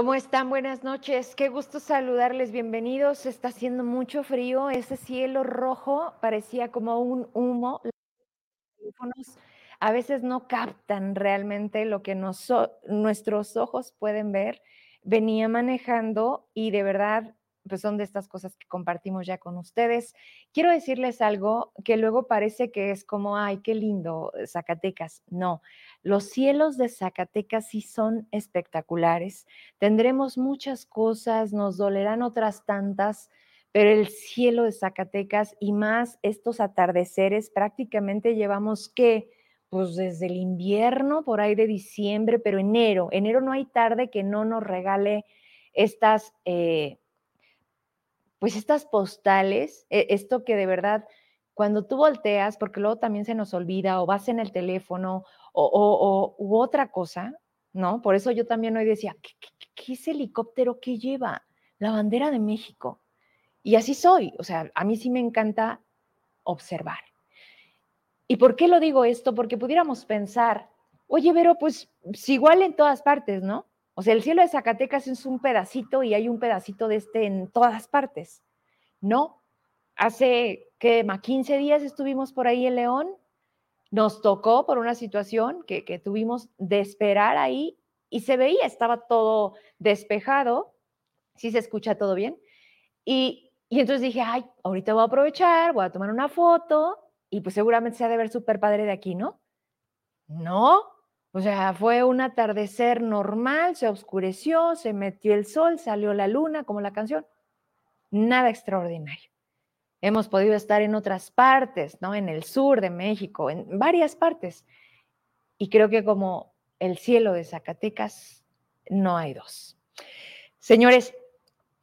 ¿Cómo están? Buenas noches. Qué gusto saludarles. Bienvenidos. Está haciendo mucho frío. Ese cielo rojo parecía como un humo. A veces no captan realmente lo que nuestros ojos pueden ver. Venía manejando y de verdad pues son de estas cosas que compartimos ya con ustedes. Quiero decirles algo que luego parece que es como, ay, qué lindo eh, Zacatecas. No, los cielos de Zacatecas sí son espectaculares. Tendremos muchas cosas, nos dolerán otras tantas, pero el cielo de Zacatecas y más estos atardeceres, prácticamente llevamos que, pues desde el invierno, por ahí de diciembre, pero enero, enero no hay tarde que no nos regale estas... Eh, pues estas postales, e, esto que de verdad, cuando tú volteas, porque luego también se nos olvida o vas en el teléfono o, u otra cosa, ¿no? Por eso yo también hoy decía, ¿qué, qué, es helicóptero que lleva? La bandera de México. Y así soy, o sea, a mí sí me encanta observar. ¿Y por qué lo digo esto? Porque pudiéramos pensar, oye, pues, pues igual en todas partes, ¿no? O sea, el cielo de Zacatecas es un pedacito y hay un pedacito de este en todas partes. No, hace más 15 días estuvimos por ahí en León, nos tocó por una situación que, que tuvimos de esperar ahí y se veía, estaba todo despejado, sí se escucha todo bien. Y, y entonces dije, ay, ahorita voy a aprovechar, voy a tomar una foto y pues seguramente se ha de ver súper padre de aquí, ¿no? No, o sea, fue un atardecer normal, se oscureció, se metió el sol, salió la luna, como la canción. Nada extraordinario. Hemos podido estar en otras partes, ¿no? En el sur de México, en varias partes. Y creo que como el cielo de Zacatecas, no hay dos. Señores,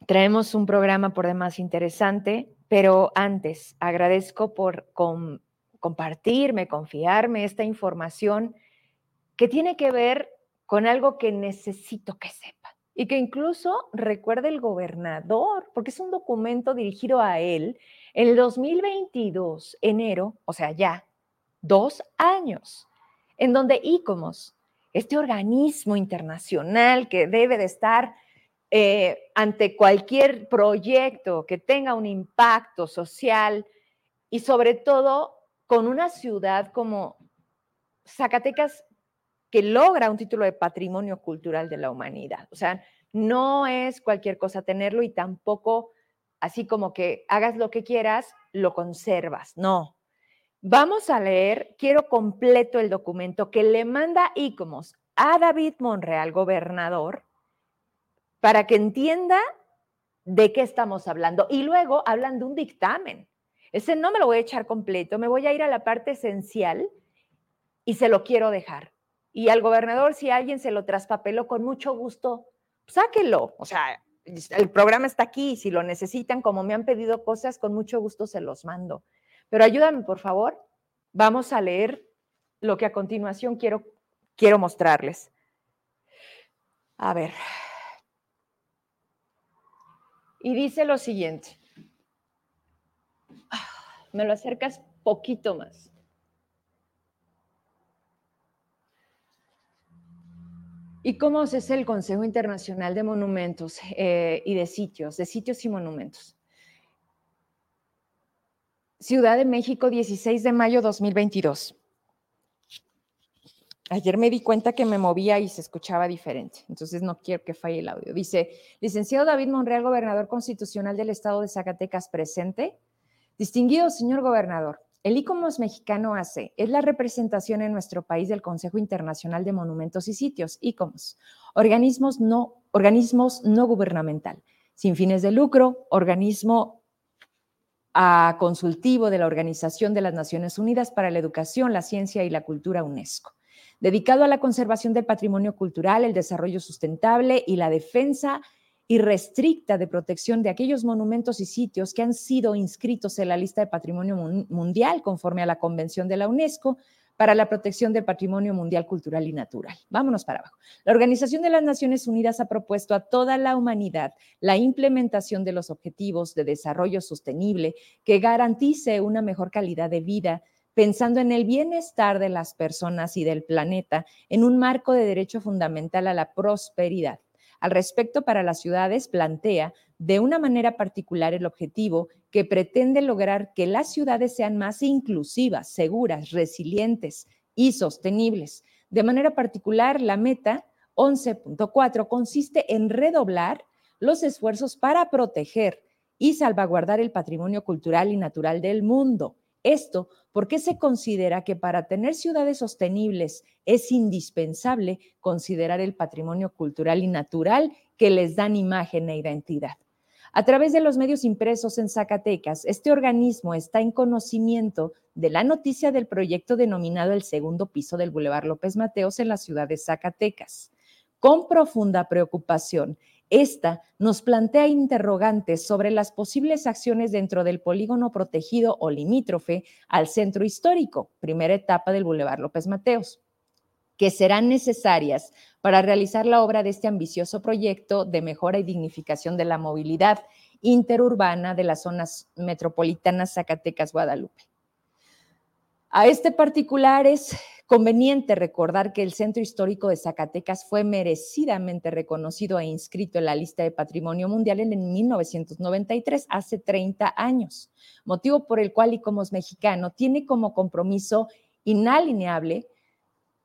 traemos un programa por demás interesante, pero antes agradezco por compartirme, confiarme esta información que tiene que ver con algo que necesito que sepa y que incluso recuerde el gobernador, porque es un documento dirigido a él en el 2022, enero, o sea, ya dos años, en donde ICOMOS, este organismo internacional que debe de estar eh, ante cualquier proyecto que tenga un impacto social y sobre todo con una ciudad como Zacatecas que logra un título de patrimonio cultural de la humanidad. O sea, no es cualquier cosa tenerlo y tampoco así como que hagas lo que quieras, lo conservas. No. Vamos a leer, quiero completo el documento que le manda ICOMOS a David Monreal, gobernador, para que entienda de qué estamos hablando. Y luego hablan de un dictamen. Ese no me lo voy a echar completo, me voy a ir a la parte esencial y se lo quiero dejar. Y al gobernador, si alguien se lo traspapeló, con mucho gusto, sáquelo. O sea, el programa está aquí. Si lo necesitan, como me han pedido cosas, con mucho gusto se los mando. Pero ayúdame, por favor. Vamos a leer lo que a continuación quiero, quiero mostrarles. A ver. Y dice lo siguiente. Ah, me lo acercas poquito más. ¿Y cómo es el Consejo Internacional de Monumentos eh, y de Sitios, de Sitios y Monumentos? Ciudad de México, 16 de mayo 2022. Ayer me di cuenta que me movía y se escuchaba diferente, entonces no quiero que falle el audio. Dice, licenciado David Monreal, gobernador constitucional del estado de Zacatecas, presente. Distinguido señor gobernador, el ICOMOS mexicano hace es la representación en nuestro país del Consejo Internacional de Monumentos y Sitios, ICOMOS, organismos no, gubernamental, sin fines de lucro, organismo ah, consultivo de la Organización de las Naciones Unidas para la Educación, la Ciencia y la Cultura UNESCO, dedicado a la conservación del patrimonio cultural, el desarrollo sustentable y la defensa y restricta de protección de aquellos monumentos y sitios que han sido inscritos en la lista de patrimonio mundial conforme a la Convención de la UNESCO para la protección del patrimonio mundial cultural y natural. Vámonos para abajo. La Organización de las Naciones Unidas ha propuesto a toda la humanidad la implementación de los objetivos de desarrollo sostenible que garantice una mejor calidad de vida pensando en el bienestar de las personas y del planeta en un marco de derecho fundamental a la prosperidad Al respecto, para las ciudades plantea de una manera particular el objetivo que pretende lograr que las ciudades sean más inclusivas, seguras, resilientes y sostenibles. De manera particular, la meta 11.4 consiste en redoblar los esfuerzos para proteger y salvaguardar el patrimonio cultural y natural del mundo. Esto porque se considera que para tener ciudades sostenibles es indispensable considerar el patrimonio cultural y natural que les dan imagen e identidad. A través de los medios impresos en Zacatecas, este organismo está en conocimiento de la noticia del proyecto denominado el segundo piso del Boulevard López Mateos en la ciudad de Zacatecas. Con profunda preocupación, esta nos plantea interrogantes sobre las posibles acciones dentro del polígono protegido o limítrofe al centro histórico, primera etapa del Boulevard López Mateos, que serán necesarias para realizar la obra de este ambicioso proyecto de mejora y dignificación de la movilidad interurbana de las zonas metropolitanas Zacatecas-Guadalupe. A este particular es conveniente recordar que el Centro Histórico de Zacatecas fue merecidamente reconocido e inscrito en la lista de Patrimonio Mundial en 1993, hace 30 años, motivo por el cual ICOMOS Mexicano tiene como compromiso inalineable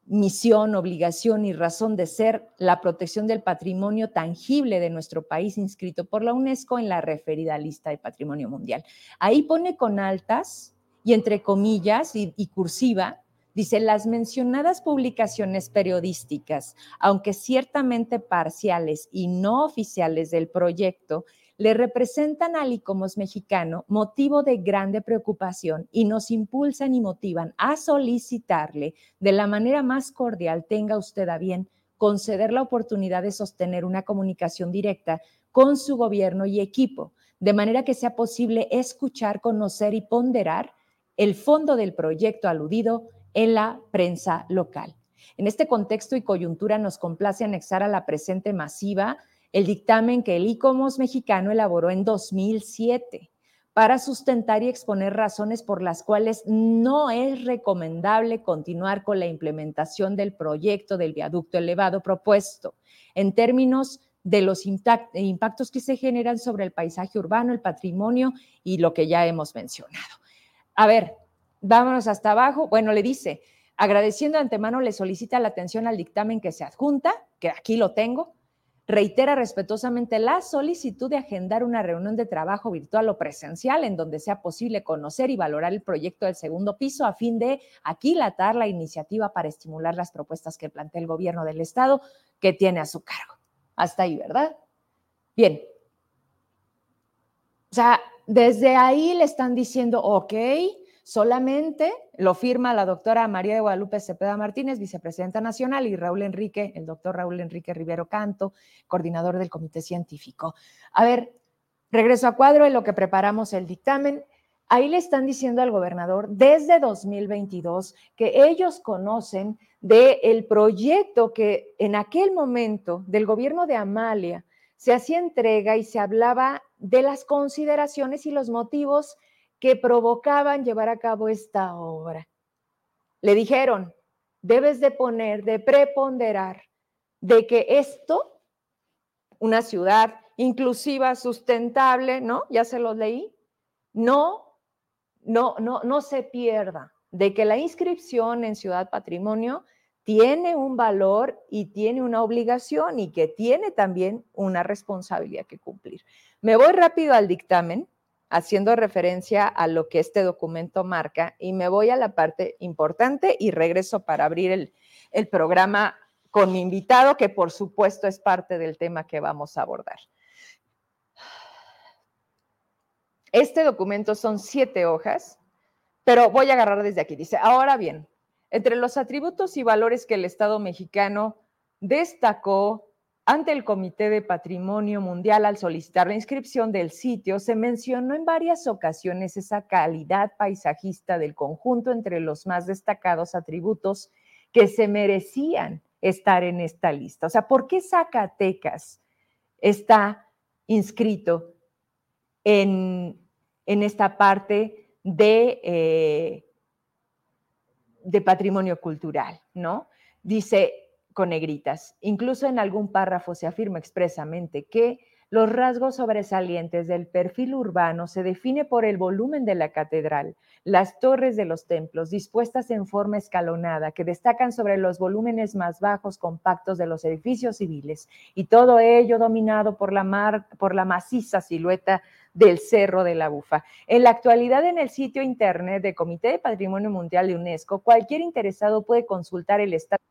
misión, obligación y razón de ser la protección del patrimonio tangible de nuestro país inscrito por la UNESCO en la referida lista de Patrimonio Mundial. Ahí pone con altas y entre comillas y, cursiva, dice, las mencionadas publicaciones periodísticas, aunque ciertamente parciales y no oficiales del proyecto, le representan al ICOMOS mexicano motivo de grande preocupación y nos impulsan y motivan a solicitarle de la manera más cordial, tenga usted a bien, conceder la oportunidad de sostener una comunicación directa con su gobierno y equipo, de manera que sea posible escuchar, conocer y ponderar el fondo del proyecto aludido en la prensa local. En este contexto y coyuntura nos complace anexar a la presente masiva el dictamen que el ICOMOS mexicano elaboró en 2007 para sustentar y exponer razones por las cuales no es recomendable continuar con la implementación del proyecto del viaducto elevado propuesto en términos de los impactos que se generan sobre el paisaje urbano, el patrimonio y lo que ya hemos mencionado. A ver, vámonos hasta abajo. Bueno, le dice, agradeciendo de antemano, le solicita la atención al dictamen que se adjunta, que aquí lo tengo. Reitera respetuosamente la solicitud de agendar una reunión de trabajo virtual o presencial en donde sea posible conocer y valorar el proyecto del segundo piso a fin de aquilatar la iniciativa para estimular las propuestas que plantea el gobierno del Estado que tiene a su cargo. Hasta ahí, ¿verdad? Bien. O sea, desde ahí le están diciendo, ok, solamente lo firma la doctora María de Guadalupe Cepeda Martínez, vicepresidenta nacional, y Raúl Enrique, el doctor Raúl Enrique Rivero Canto, coordinador del comité científico. A ver, regreso a cuadro en lo que preparamos el dictamen. Ahí le están diciendo al gobernador desde 2022 que ellos conocen del proyecto que en aquel momento del gobierno de Amalia se hacía entrega y se hablaba de las consideraciones y los motivos que provocaban llevar a cabo esta obra. Le dijeron, debes de poner, de preponderar, de que esto, una ciudad inclusiva, sustentable, ¿no? Ya se los leí, no, no, no, no se pierda, de que la inscripción en Ciudad Patrimonio tiene un valor y tiene una obligación y que tiene también una responsabilidad que cumplir. Me voy rápido al dictamen, haciendo referencia a lo que este documento marca, y me voy a la parte importante y regreso para abrir el, el programa con mi invitado, que por supuesto es parte del tema que vamos a abordar. Este documento son siete hojas, pero voy a agarrar desde aquí. Dice, ahora bien, entre los atributos y valores que el Estado mexicano destacó ante el Comité de Patrimonio Mundial al solicitar la inscripción del sitio, se mencionó en varias ocasiones esa calidad paisajista del conjunto entre los más destacados atributos que se merecían estar en esta lista. O sea, ¿por qué Zacatecas está inscrito en, esta parte de eh, de patrimonio cultural, ¿no? Dice, con negritas. Incluso en algún párrafo se afirma expresamente que los rasgos sobresalientes del perfil urbano se define por el volumen de la catedral, las torres de los templos dispuestas en forma escalonada que destacan sobre los volúmenes más bajos compactos de los edificios civiles y todo ello dominado por la, por la maciza silueta del Cerro de la Bufa. En la actualidad en el sitio internet del Comité de Patrimonio Mundial de UNESCO, cualquier interesado puede consultar el estado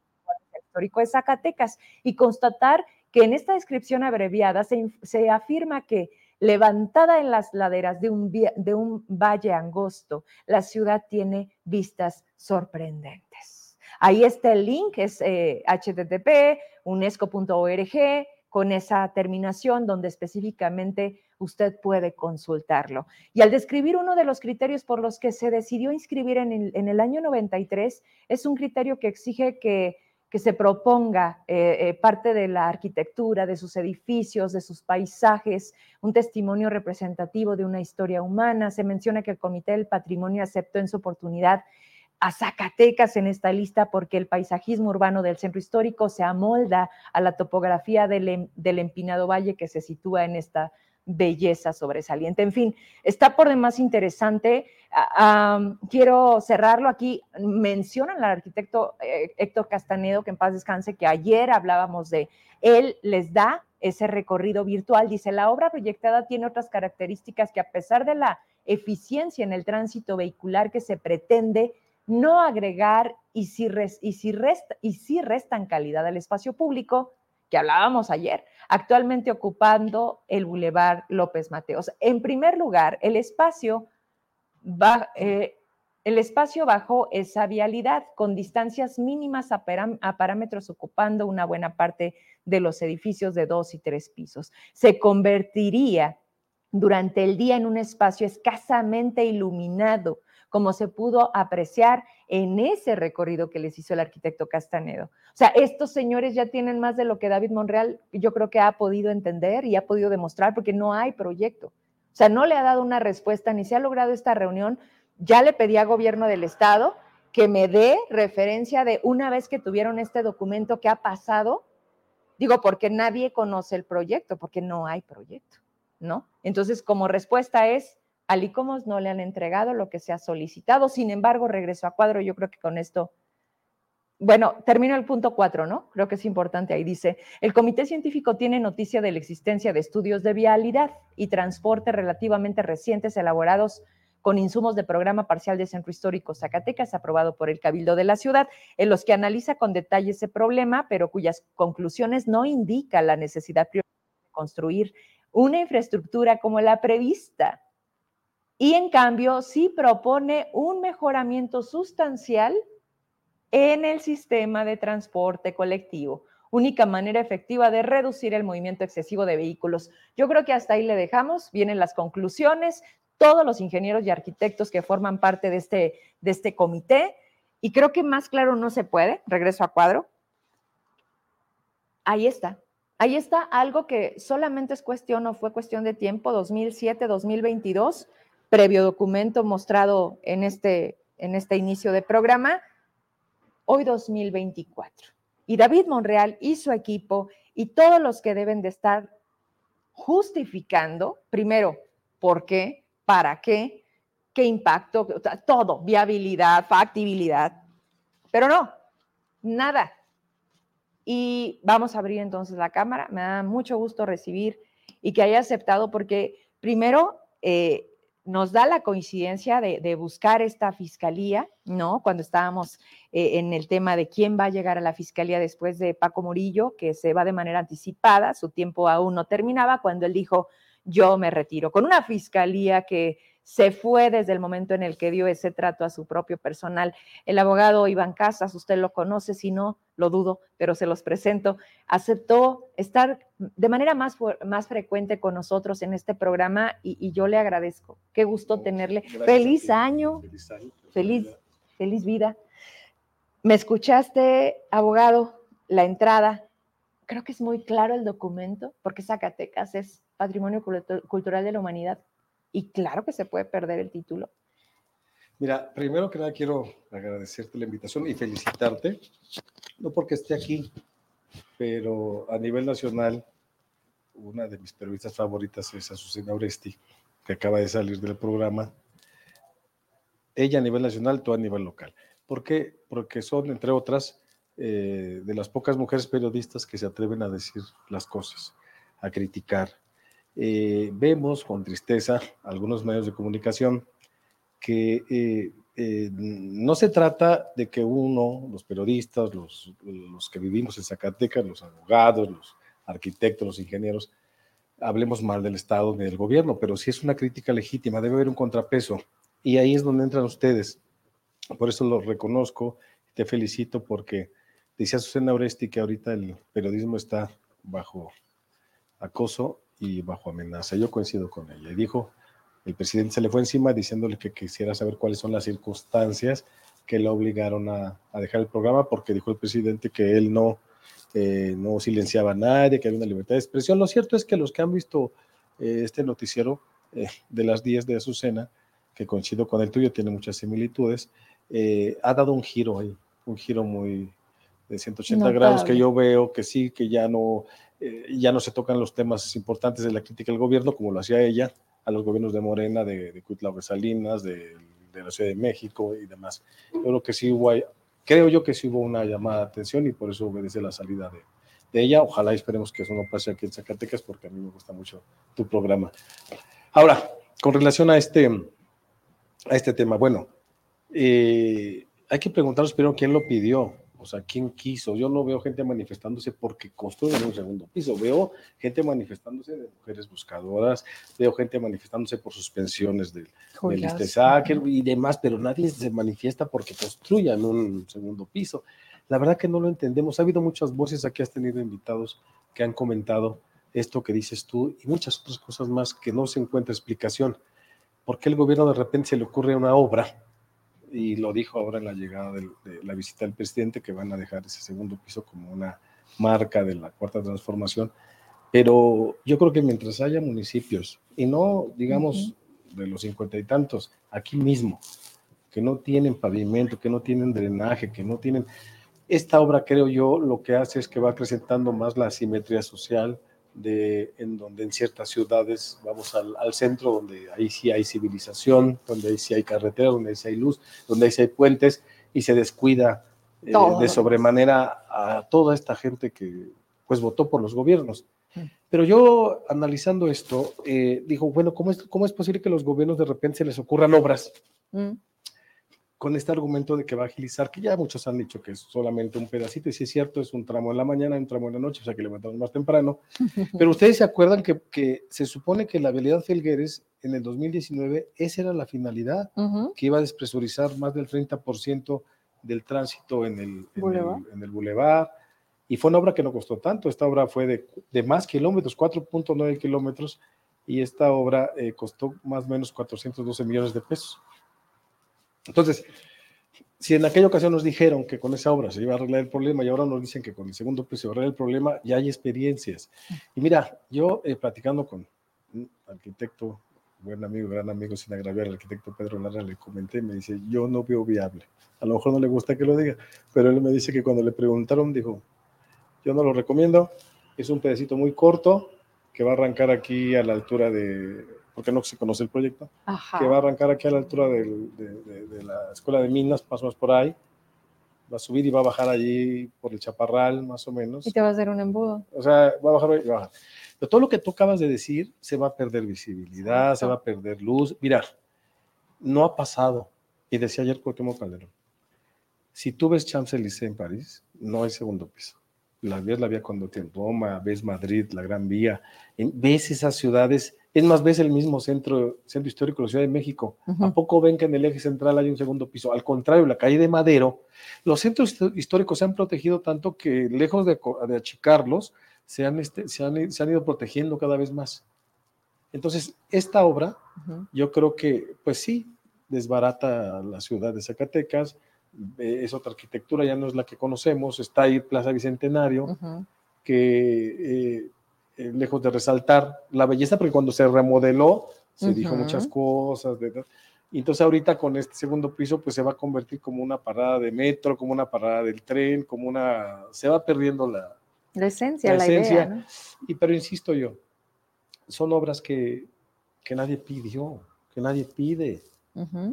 histórico de Zacatecas y constatar que en esta descripción abreviada se, afirma que levantada en las laderas de un, de un valle angosto, la ciudad tiene vistas sorprendentes. Ahí está el link, es eh, http unesco.org con esa terminación donde específicamente usted puede consultarlo. Y al describir uno de los criterios por los que se decidió inscribir en el, año 93, es un criterio que exige que que se proponga eh, eh, parte de la arquitectura, de sus edificios, de sus paisajes, un testimonio representativo de una historia humana. Se menciona que el Comité del Patrimonio aceptó en su oportunidad a Zacatecas en esta lista porque el paisajismo urbano del centro histórico se amolda a la topografía del, del empinado valle que se sitúa en esta belleza sobresaliente. En fin, está por demás interesante. Ah, quiero cerrarlo aquí. Mencionan al arquitecto eh, Héctor Castanedo, que en paz descanse, que ayer hablábamos de él, les da ese recorrido virtual. Dice, la obra proyectada tiene otras características que a pesar de la eficiencia en el tránsito vehicular que se pretende, no agregar y si, y si, resta, y si restan calidad al espacio público, que hablábamos ayer, actualmente ocupando el Boulevard López Mateos. En primer lugar, el espacio, eh, el espacio bajo esa vialidad con distancias mínimas a, a parámetros ocupando una buena parte de los edificios de dos y tres pisos. Se convertiría durante el día en un espacio escasamente iluminado, como se pudo apreciar en ese recorrido que les hizo el arquitecto Castanedo. O sea, estos señores ya tienen más de lo que David Monreal yo creo que ha podido entender y ha podido demostrar porque no hay proyecto. O sea, no le ha dado una respuesta ni se ha logrado esta reunión. Ya le pedí a gobierno del estado que me dé referencia de una vez que tuvieron este documento que ha pasado. Digo, porque nadie conoce el proyecto, porque no hay proyecto, ¿no? Entonces, como respuesta es, al ICOMOS no le han entregado lo que se ha solicitado. Sin embargo, regreso a cuadro. Yo creo que con esto, bueno, termino el punto cuatro, ¿no? Creo que es importante. Ahí dice, el comité científico tiene noticia de la existencia de estudios de vialidad y transporte relativamente recientes elaborados con insumos de programa parcial de Centro Histórico Zacatecas, aprobado por el Cabildo de la ciudad, en los que analiza con detalle ese problema, pero cuyas conclusiones no indican la necesidad de construir una infraestructura como la prevista y en cambio sí propone un mejoramiento sustancial en el sistema de transporte colectivo, única manera efectiva de reducir el movimiento excesivo de vehículos. Yo creo que hasta ahí le dejamos, vienen las conclusiones, todos los ingenieros y arquitectos que forman parte de este, de este comité, y creo que más claro no se puede, regreso a cuadro. Ahí está, ahí está algo que solamente es cuestión o fue cuestión de tiempo, 2007, 2022 previo documento mostrado en este, en este inicio de programa, hoy 2024. Y David Monreal y su equipo y todos los que deben de estar justificando, primero, por qué, para qué, qué impacto, todo, viabilidad, factibilidad, pero no, nada. Y vamos a abrir entonces la cámara. Me da mucho gusto recibir y que haya aceptado porque primero eh, nos da la coincidencia de, buscar esta fiscalía, ¿no? Cuando estábamos eh, en el tema de quién va a llegar a la fiscalía después de Paco Murillo, que se va de manera anticipada, su tiempo aún no terminaba, cuando él dijo, yo me retiro, con una fiscalía que se fue desde el momento en el que dio ese trato a su propio personal. El abogado Iván Casas, usted lo conoce, si no, lo dudo, pero se los presento, aceptó estar de manera más, más frecuente con nosotros en este programa y, yo le agradezco. Qué gusto tenerle. Feliz año. Feliz año. Feliz, feliz vida. ¿Me escuchaste, abogado? La entrada. Creo que es muy claro el documento, porque Zacatecas es patrimonio cultural de la humanidad y claro que se puede perder el título. Mira, primero que nada quiero agradecerte la invitación y felicitarte, no porque esté aquí, pero a nivel nacional, una de mis periodistas favoritas es Azucena Oresti, que acaba de salir del programa. Ella a nivel nacional, tú a nivel local. ¿Por qué? Porque son, entre otras, eh, de las pocas mujeres periodistas que se atreven a decir las cosas, a criticar. Eh, vemos con tristeza algunos medios de comunicación que eh, no se trata de que uno, los periodistas, los, los que vivimos en Zacatecas, los abogados, los arquitectos, los ingenieros, hablemos mal del Estado ni del gobierno, pero si es una crítica legítima, debe haber un contrapeso. Y ahí es donde entran ustedes. Por eso lo reconozco, te felicito porque decía Susana Oresti que ahorita el periodismo está bajo acoso y bajo amenaza. Yo coincido con ella. Y dijo, el presidente se le fue encima diciéndole que quisiera saber cuáles son las circunstancias que lo obligaron a, a dejar el programa, porque dijo el presidente que él no eh, no silenciaba a nadie, que había una libertad de expresión. Lo cierto es que los que han visto eh, este noticiero eh, de las 10 de Azucena, que coincido con el tuyo, tiene muchas similitudes, ha dado un giro ahí, un giro muy de 180 grados que yo veo que sí, que ya no, ya no se tocan los temas importantes de la crítica al gobierno como lo hacía ella, a los gobiernos de Morena, de, de Cuitlao Salinas, de, de la Ciudad de México y demás. Yo creo que sí creo yo que sí hubo una llamada de atención y por eso obedece la salida de, de ella. Ojalá esperemos que eso no pase aquí en Zacatecas porque a mí me gusta mucho tu programa. Ahora, con relación a este, a este tema, bueno, eh, hay que preguntarnos primero quién lo pidió. O sea, ¿quién quiso? Yo no veo gente manifestándose porque construyen un segundo piso. Veo gente manifestándose de mujeres buscadoras, veo gente manifestándose por suspensiones del, del y demás, pero nadie se manifiesta porque construyan un segundo piso. La verdad que no lo entendemos. Ha habido muchas voces, aquí has tenido invitados que han comentado esto que dices tú y muchas otras cosas más que no se encuentra explicación. ¿Por qué el gobierno de repente se le ocurre una obra y lo dijo ahora en la llegada de la visita del presidente, que van a dejar ese segundo piso como una marca de la cuarta transformación. Pero yo creo que mientras haya municipios, y no digamos de los cincuenta y tantos, aquí mismo, que no tienen pavimento, que no tienen drenaje, que no tienen... Esta obra, creo yo, lo que hace es que va acrecentando más la asimetría social, de, en donde en ciertas ciudades vamos al, al, centro, donde ahí sí hay civilización, donde ahí sí hay carretera, donde ahí sí hay luz, donde ahí sí hay puentes, y se descuida eh, de sobremanera a toda esta gente que pues votó por los gobiernos. Mm. Pero yo analizando esto, eh, digo, bueno, ¿cómo es, ¿cómo es posible que los gobiernos de repente se les ocurran obras? Mm con este argumento de que va a agilizar, que ya muchos han dicho que es solamente un pedacito, y si es cierto, es un tramo en la mañana, un tramo en la noche, o sea que levantamos más temprano. Pero ustedes se acuerdan que, que se supone que la vialidad Felgueres en el 2019, esa era la finalidad, que iba a despresurizar más del 30% del tránsito en el, en el, bulevar. Y fue una obra que no costó tanto, esta obra fue de, de más kilómetros, 4.9 kilómetros, y esta obra eh, costó más o menos 412 millones de pesos. Entonces, si en aquella ocasión nos dijeron que con esa obra se iba a arreglar el problema y ahora nos dicen que con el segundo piso se va a arreglar el problema, ya hay experiencias. Y mira, yo eh, platicando con un arquitecto, buen amigo, gran amigo, sin agraviar al arquitecto Pedro Lara, le comenté, me dice, yo no veo viable. A lo mejor no le gusta que lo diga, pero él me dice que cuando le preguntaron, dijo, yo no lo recomiendo, es un pedacito muy corto que va a arrancar aquí a la altura de porque no se conoce el proyecto, que va a arrancar aquí a la altura de, la Escuela de Minas, más o menos por ahí, va a subir y va a bajar allí por el Chaparral, más o menos. Y te va a hacer un embudo. O sea, va a bajar y va a bajar. Pero todo lo que tú acabas de decir, se va a perder visibilidad, se va a perder luz. Mira, no ha pasado, y decía ayer Cuauhtémoc Calderón, si tú ves Champs-Élysées en París, no hay segundo piso. La ves la vía cuando en Roma, ves Madrid, la Gran Vía, ves esas ciudades es más, ves el mismo centro, centro histórico de la Ciudad de México. ¿A poco ven que en el eje central hay un segundo piso? Al contrario, la calle de Madero, los centros históricos se han protegido tanto que lejos de, achicarlos, se han, este, se, han, se han, ido protegiendo cada vez más. Entonces, esta obra, yo creo que, pues sí, desbarata la ciudad de Zacatecas, es otra arquitectura, ya no es la que conocemos, está ahí Plaza Bicentenario, que... Eh, eh, lejos de resaltar la belleza, porque cuando se remodeló se dijo muchas cosas. y entonces ahorita con este segundo piso pues se va a convertir como una parada de metro, como una parada del tren, como una... se va perdiendo la, La esencia, la, idea. Y, pero insisto yo, son obras que, que nadie pidió, que nadie pide,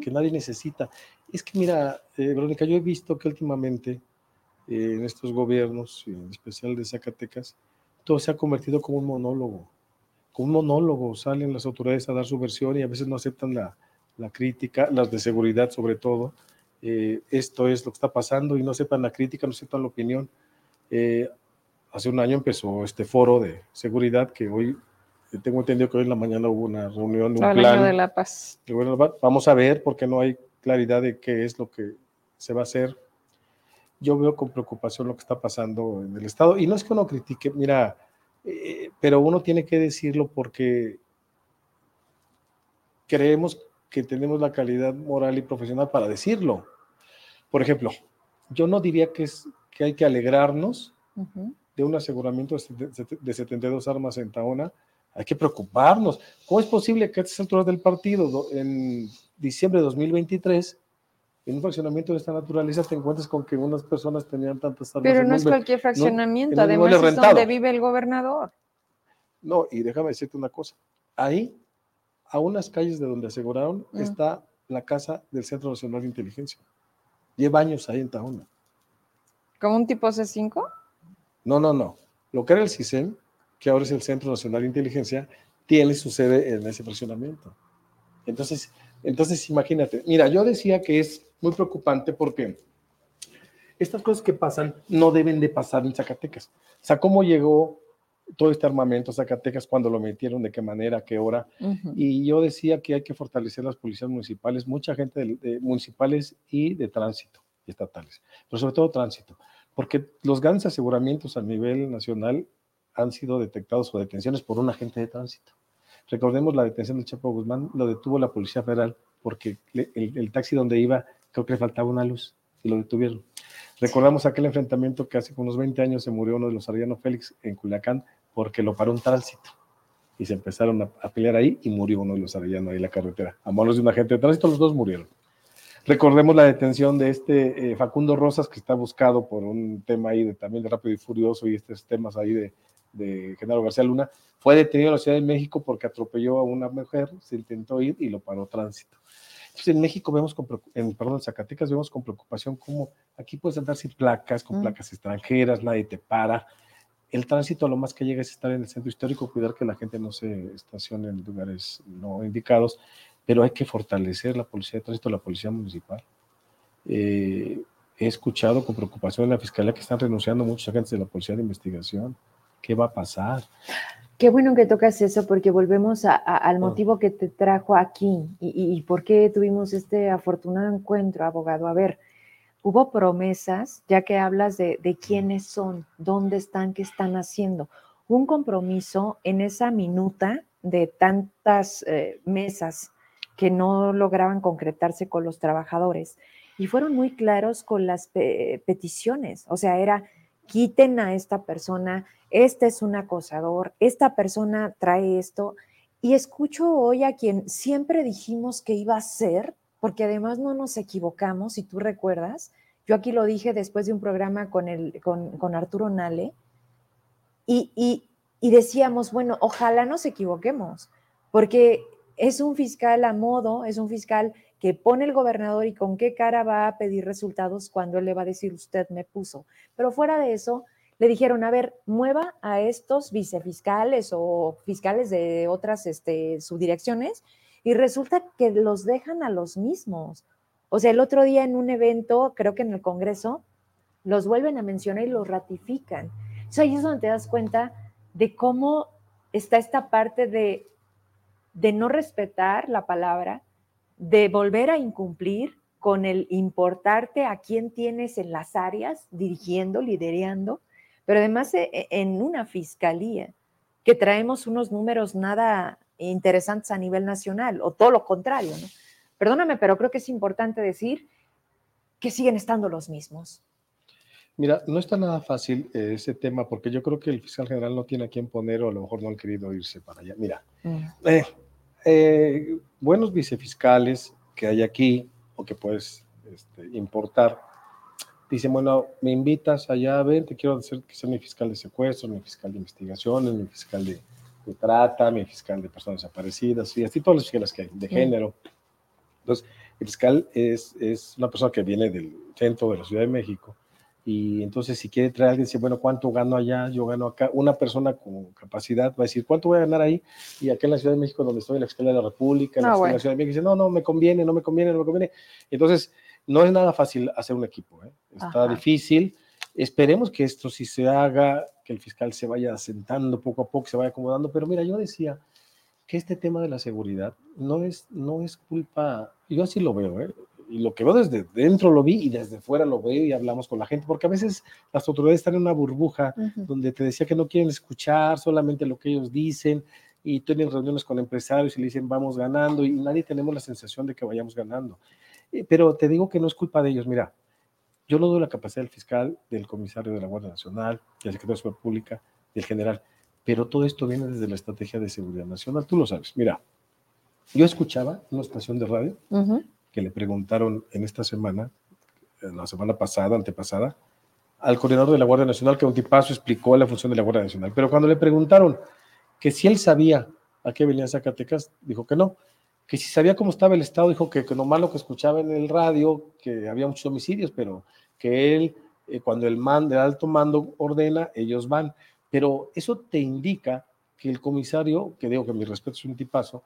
que nadie necesita. Es que mira, eh, Verónica, yo he visto que últimamente eh, en estos gobiernos, en especial de Zacatecas, todo se ha convertido como un monólogo. Como un monólogo, salen las autoridades a dar su versión y a veces no aceptan la, la crítica, las de seguridad sobre todo. Eh, esto es lo que está pasando y no sepan la crítica, no sepan la opinión. Eh, hace un año empezó este foro de seguridad que hoy, tengo entendido que hoy en la mañana hubo una reunión un plan. de la paz. Vamos a ver porque no hay claridad de qué es lo que se va a hacer. Yo veo con preocupación lo que está pasando en el Estado y no es que uno critique, mira, eh, pero uno tiene que decirlo porque creemos que tenemos la calidad moral y profesional para decirlo. Por ejemplo, yo no diría que, es, que hay que alegrarnos de un aseguramiento de 72 armas en Taona, hay que preocuparnos. ¿Cómo es posible que a estas alturas del partido, en diciembre de 2023, en un fraccionamiento de esta naturaleza te encuentres con que unas personas tenían tantas armas? Pero no es cualquier fraccionamiento, además es donde vive el gobernador. No, y déjame decirte una cosa. Ahí a unas calles de donde aseguraron mm. está la casa del Centro Nacional de Inteligencia. Lleva años ahí en Tahona. ¿Como un tipo C5? No, no, no. Lo que era el CISEN, que ahora es el Centro Nacional de Inteligencia, tiene su sede en ese fraccionamiento. Entonces, entonces imagínate. Mira, yo decía que es muy preocupante porque estas cosas que pasan no deben de pasar en Zacatecas. O sea, cómo llegó todo este armamento Zacatecas, cuando lo metieron, de qué manera, qué hora. Y yo decía que hay que fortalecer las policías municipales, mucha gente de, municipales y de tránsito, y estatales, pero sobre todo tránsito, porque los grandes aseguramientos a nivel nacional han sido detectados o detenciones por un agente de tránsito. Recordemos la detención del Chapo Guzmán, lo detuvo la Policía Federal porque el, el taxi donde iba creo que le faltaba una luz y lo detuvieron. Recordamos aquel enfrentamiento que hace unos 20 años se murió uno de los Ariano Félix en Culiacán porque lo paró un tránsito. Y se empezaron a, pelear ahí y murió uno de los Arellano ahí en la carretera. A manos de un agente de tránsito, los dos murieron. Recordemos la detención de este eh, Facundo Rosas, que está buscado por un tema ahí de, también de Rápido y Furioso y estos temas ahí de, de Genaro García Luna. Fue detenido en la Ciudad de México porque atropelló a una mujer, se intentó ir y lo paró tránsito. Entonces en México vemos, con, en, perdón, en Zacatecas vemos con preocupación cómo aquí puedes andar sin placas, con mm. placas extranjeras, nadie te para el tránsito lo más que llega es estar en el centro histórico, cuidar que la gente no se estacione en lugares no indicados, pero hay que fortalecer la policía de tránsito, la policía municipal. Eh, he escuchado con preocupación en la fiscalía que están renunciando muchos agentes de la policía de investigación. ¿Qué va a pasar? Qué bueno que tocas eso, porque volvemos al ah. motivo que te trajo aquí y, y por qué tuvimos este afortunado encuentro, abogado. A ver, hubo promesas, ya que hablas de, quiénes son, dónde están, qué están haciendo. Un compromiso en esa minuta de tantas eh, mesas que no lograban concretarse con los trabajadores y fueron muy claros con las peticiones. O sea, era quiten a esta persona, este es un acosador, esta persona trae esto. Y escucho hoy a quien siempre dijimos que iba a ser porque además no nos equivocamos, si tú recuerdas, yo aquí lo dije después de un programa con, el, con, Arturo Nale, y, y, decíamos, bueno, ojalá nos equivoquemos, porque es un fiscal a modo, es un fiscal que pone el gobernador y con qué cara va a pedir resultados cuando él le va a decir usted me puso. Pero fuera de eso, le dijeron, a ver, mueva a estos vicefiscales o fiscales de otras este, subdirecciones y resulta que los dejan a los mismos. O sea, el otro día en un evento, creo que en el Congreso, los vuelven a mencionar y los ratifican. O ahí es donde te das cuenta de cómo está esta parte de, de no respetar la palabra, de volver a incumplir con el importarte a quién tienes en las áreas, dirigiendo, liderando, pero además e, e, en una fiscalía, que traemos unos números nada interesantes a nivel nacional, o todo lo contrario, ¿no? Perdóname, pero creo que es importante decir que siguen estando los mismos. Mira, no está nada fácil eh, ese tema porque yo creo que el fiscal general no tiene a quién poner o a lo mejor no han querido irse para allá. Mira, mm. eh, eh, buenos vicefiscales que hay aquí o que puedes este, importar, Dicen, bueno, me invitas allá, ven, te quiero hacer que sea mi fiscal de secuestro, mi fiscal de investigaciones, mi fiscal de, de trata, mi fiscal de personas desaparecidas, y así todos los fiscales que hay, de género. Entonces, el fiscal es, es una persona que viene del centro de la Ciudad de México, y entonces si quiere traer a alguien, dice, bueno, ¿cuánto gano allá? Yo gano acá. Una persona con capacidad va a decir, ¿cuánto voy a ganar ahí? Y acá en la Ciudad de México, donde estoy, en la Fiscalía de la República, en la, Ah, bueno. Ciudad de México, dice, no, no, me conviene, no me conviene, no me conviene. Entonces, no es nada fácil hacer un equipo, ¿eh? está Ajá. difícil. Esperemos que esto sí se haga, que el fiscal se vaya asentando poco a poco, se vaya acomodando, pero mira, yo decía que este tema de la seguridad no es, no es culpa, yo así lo veo, ¿eh? Y lo que veo desde dentro lo vi y desde fuera lo veo y hablamos con la gente, porque a veces las autoridades están en una burbuja donde te decía que no quieren escuchar solamente lo que ellos dicen y tienen reuniones con empresarios y le dicen vamos ganando y nadie tenemos la sensación de que vayamos ganando. Eh, Pero te digo que no es culpa de ellos, mira, yo no doy la capacidad del fiscal, del comisario de la Guardia Nacional, del secretario de Seguridad Pública, del general, pero todo esto viene desde la estrategia de seguridad nacional, tú lo sabes. Mira, yo escuchaba una estación de radio. Que le preguntaron en esta semana, en la semana pasada, antepasada, al coordinador de la Guardia Nacional, que un tipazo explicó la función de la Guardia Nacional. Pero cuando le preguntaron que si él sabía a qué venía Zacatecas, dijo que no. Que si sabía cómo estaba el Estado, dijo que, que nomás lo que escuchaba en el radio, que había muchos homicidios, pero que él, eh, cuando el mando, el alto mando ordena, ellos van. Pero eso te indica que el comisario, que digo que mi respeto es un tipazo,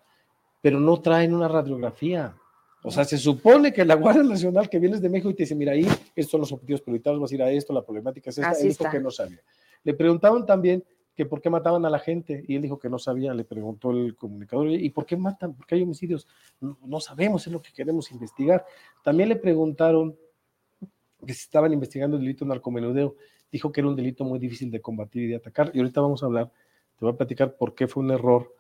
pero no traen una radiografía. O sea, se supone que la Guardia Nacional que vienes de México y te dice, mira, ahí, estos son los objetivos prioritarios, vas a ir a esto, la problemática es esta. Así Él dijo que no sabía. Le preguntaban también que por qué mataban a la gente y él dijo que no sabía. Le preguntó el comunicador, ¿y por qué matan? ¿Por qué hay homicidios? No, no sabemos, es lo que queremos investigar. También le preguntaron que si estaban investigando el delito de narcomenudeo. Dijo que era un delito muy difícil de combatir y de atacar. Y ahorita vamos a hablar, te voy a platicar por qué fue un error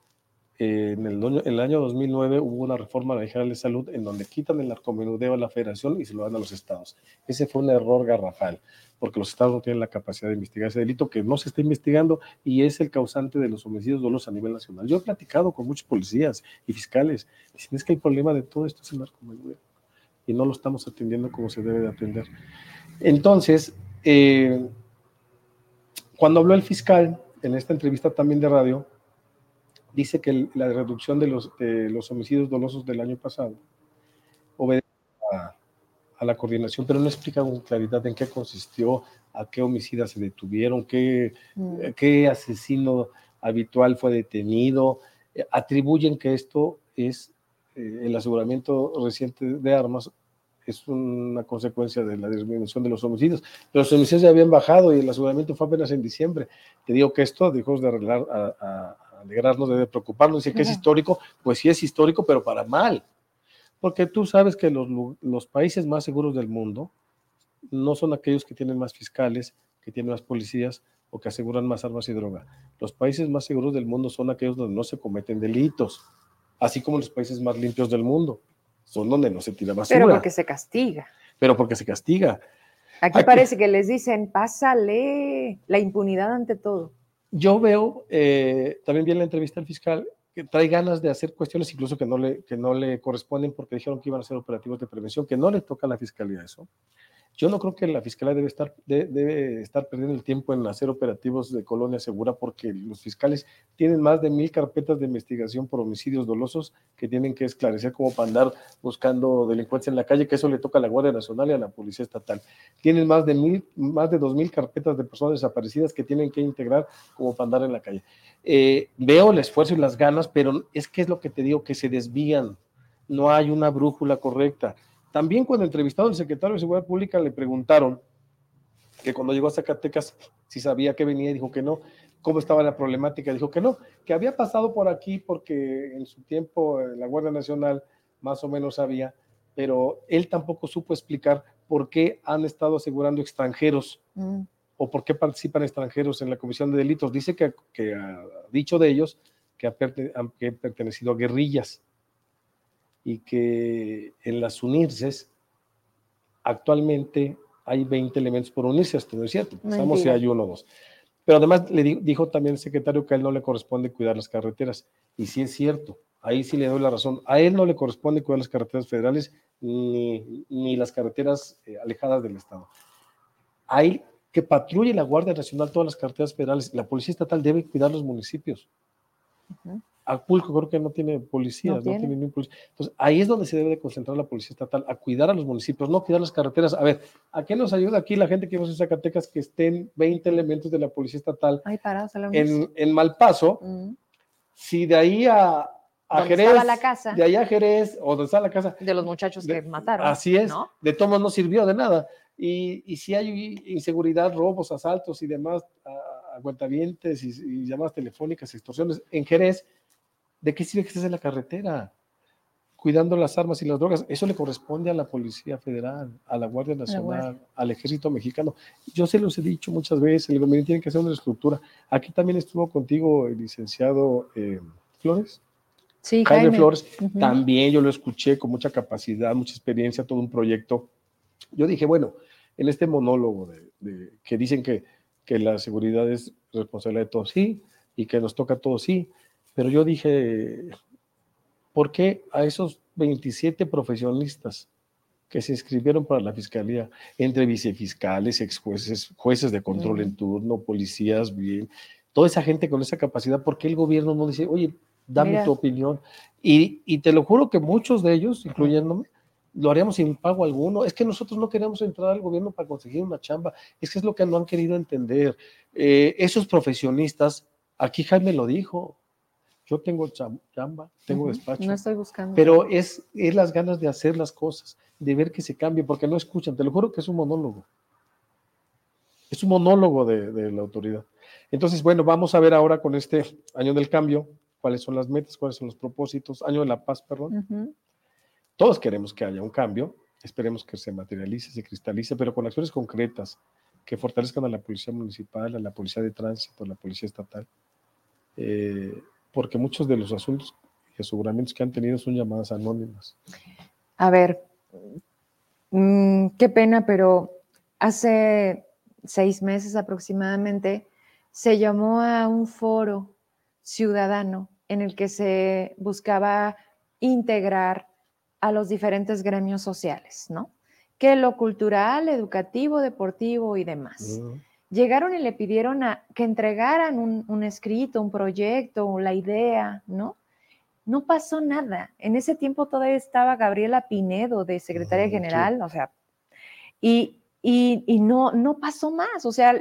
en, el, año- en el año 2009 hubo una reforma a la General de Salud en donde quitan el narcomenudeo a la federación y se lo dan a los estados. Ese fue un error garrafal, porque los estados no tienen la capacidad de investigar ese delito que no se está investigando y es el causante de los homicidios dolosos a nivel nacional. Yo he platicado con muchos policías y fiscales, dicen es que el problema de todo esto es el narcomenudeo y no lo estamos atendiendo como se debe de atender. Entonces, eh, cuando habló el fiscal en esta entrevista también de radio, dice que el- la reducción de los, de los homicidios dolosos del año pasado obedece a, a la coordinación, pero no explica con claridad en qué consistió, a qué homicidas se detuvieron, qué, Mm. qué asesino habitual fue detenido. Eh, Atribuyen que esto es eh, el aseguramiento reciente de armas es una consecuencia de la disminución de los homicidios. Pero los homicidios ya habían bajado y el aseguramiento fue apenas en diciembre. Te digo que esto dejó de arreglar, a alegrarnos, debe preocuparnos, decir que es histórico, pues sí es histórico, pero para mal. Porque tú sabes que los, los países más seguros del mundo no son aquellos que tienen más fiscales, que tienen más policías o que aseguran más armas y droga. Los países más seguros del mundo son aquellos donde no se cometen delitos, así como los países más limpios del mundo. Son donde no se tira basura, Pero pero porque se castiga. porque, se castiga. Aquí Aquí- parece que les dicen, pásale la impunidad ante todo. Yo veo, eh, también vi en la entrevista al fiscal, que trae ganas de hacer cuestiones incluso que no, le, que no le corresponden porque dijeron que iban a ser operativos de prevención, que no le toca a la fiscalía eso. Yo no creo que la fiscalía debe estar, de- debe estar perdiendo el tiempo en hacer operativos de colonia segura porque los fiscales tienen más de mil carpetas de investigación por homicidios dolosos que tienen que esclarecer como para andar buscando delincuencia en la calle, que eso le toca a la Guardia Nacional y a la Policía Estatal. Tienen más de mil, más de dos mil carpetas de personas desaparecidas que tienen que integrar como para andar en la calle. Eh, veo el esfuerzo y las ganas, pero es que es lo que te digo, que se desvían. No hay una brújula correcta. También cuando entrevistado el secretario de Seguridad Pública le preguntaron que cuando llegó a Zacatecas si sabía que venía y dijo que no, cómo estaba la problemática, dijo que no, que había pasado por aquí porque en su tiempo eh, la Guardia Nacional más o menos sabía, pero él tampoco supo explicar por qué han estado asegurando extranjeros Mm. o por qué participan extranjeros en la comisión de delitos. Dice que, que ha dicho de ellos que ha han que han pertenecido a guerrillas y que en las unirses actualmente hay 20 elementos por unirse, esto no es cierto, pensamos si Mentira. hay uno o dos. Pero además le di- dijo también el secretario que a él no le corresponde cuidar las carreteras, y sí es cierto, ahí sí le doy la razón, a él no le corresponde cuidar las carreteras federales ni, ni las carreteras eh, alejadas del Estado. hay que patrulle la Guardia Nacional todas las carreteras federales. La Policía Estatal debe cuidar los municipios. Acapulco creo que no tiene policía, no, tiene. ningún policía. Entonces, ahí es donde se debe de concentrar la Policía Estatal, a cuidar a los municipios, no cuidar las carreteras. A ver, ¿a qué nos ayuda aquí la gente que vemos en Zacatecas que estén 20 elementos de la Policía Estatal en, en, Malpaso? Mm. Si de ahí a, a Jerez, la casa. de ahí a Jerez, o donde está la casa. De los muchachos que mataron. Así es, de todos no sirvió de nada. Y, y si hay inseguridad, robos, asaltos y demás, a, aguantavientes y, y llamadas telefónicas, extorsiones en Jerez, ¿De qué sirve que estés en la carretera? Cuidando las armas y las drogas. Eso le corresponde a la Policía Federal, a la Guardia Nacional, al Ejército Mexicano. Yo se los he dicho muchas veces, el gobierno tiene que hacer una estructura. Aquí también estuvo contigo el licenciado eh, Flores. Sí, Jaime, Flores. También yo lo escuché con mucha capacidad, mucha experiencia, todo un proyecto. Yo dije, bueno, en este monólogo de, que dicen que, que la seguridad es responsabilidad de todos, sí, y que nos toca a todos, sí, pero yo dije, ¿por qué a esos 27 profesionistas que se inscribieron para la fiscalía, entre vicefiscales, ex jueces, jueces de control en turno, policías, bien, toda esa gente con esa capacidad, ¿por qué el gobierno no dice, oye, dame tu opinión? Y, y, te lo juro que muchos de ellos, incluyéndome, lo haríamos sin pago alguno. Es que nosotros no queremos entrar al gobierno para conseguir una chamba. Es que es lo que no han querido entender. Eh, esos profesionistas, aquí Jaime lo dijo, yo tengo chamba, tengo despacho. No estoy buscando. Pero es, es las ganas de hacer las cosas, de ver que se cambie, porque no escuchan. Te lo juro que es un monólogo. Es un monólogo de, la autoridad. Entonces, bueno, vamos a ver ahora con este año del cambio, cuáles son las metas, cuáles son los propósitos, año de la paz, perdón. Todos queremos que haya un cambio, esperemos que se materialice, se cristalice, pero con acciones concretas que fortalezcan a la policía municipal, a la policía de tránsito, a la policía estatal. Eh, porque muchos de los asuntos y aseguramientos que han tenido son llamadas anónimas. A ver, mm, qué pena, pero hace seis meses aproximadamente se llamó a un foro ciudadano en el que se buscaba integrar a los diferentes gremios sociales, ¿no? Que lo cultural, educativo, deportivo y demás llegaron y le pidieron a, que entregaran un, escrito, un proyecto, la idea, ¿no? No pasó nada. En ese tiempo todavía estaba Gabriela Pinedo de secretaria general, o sea, y, y, no, no pasó más. O sea,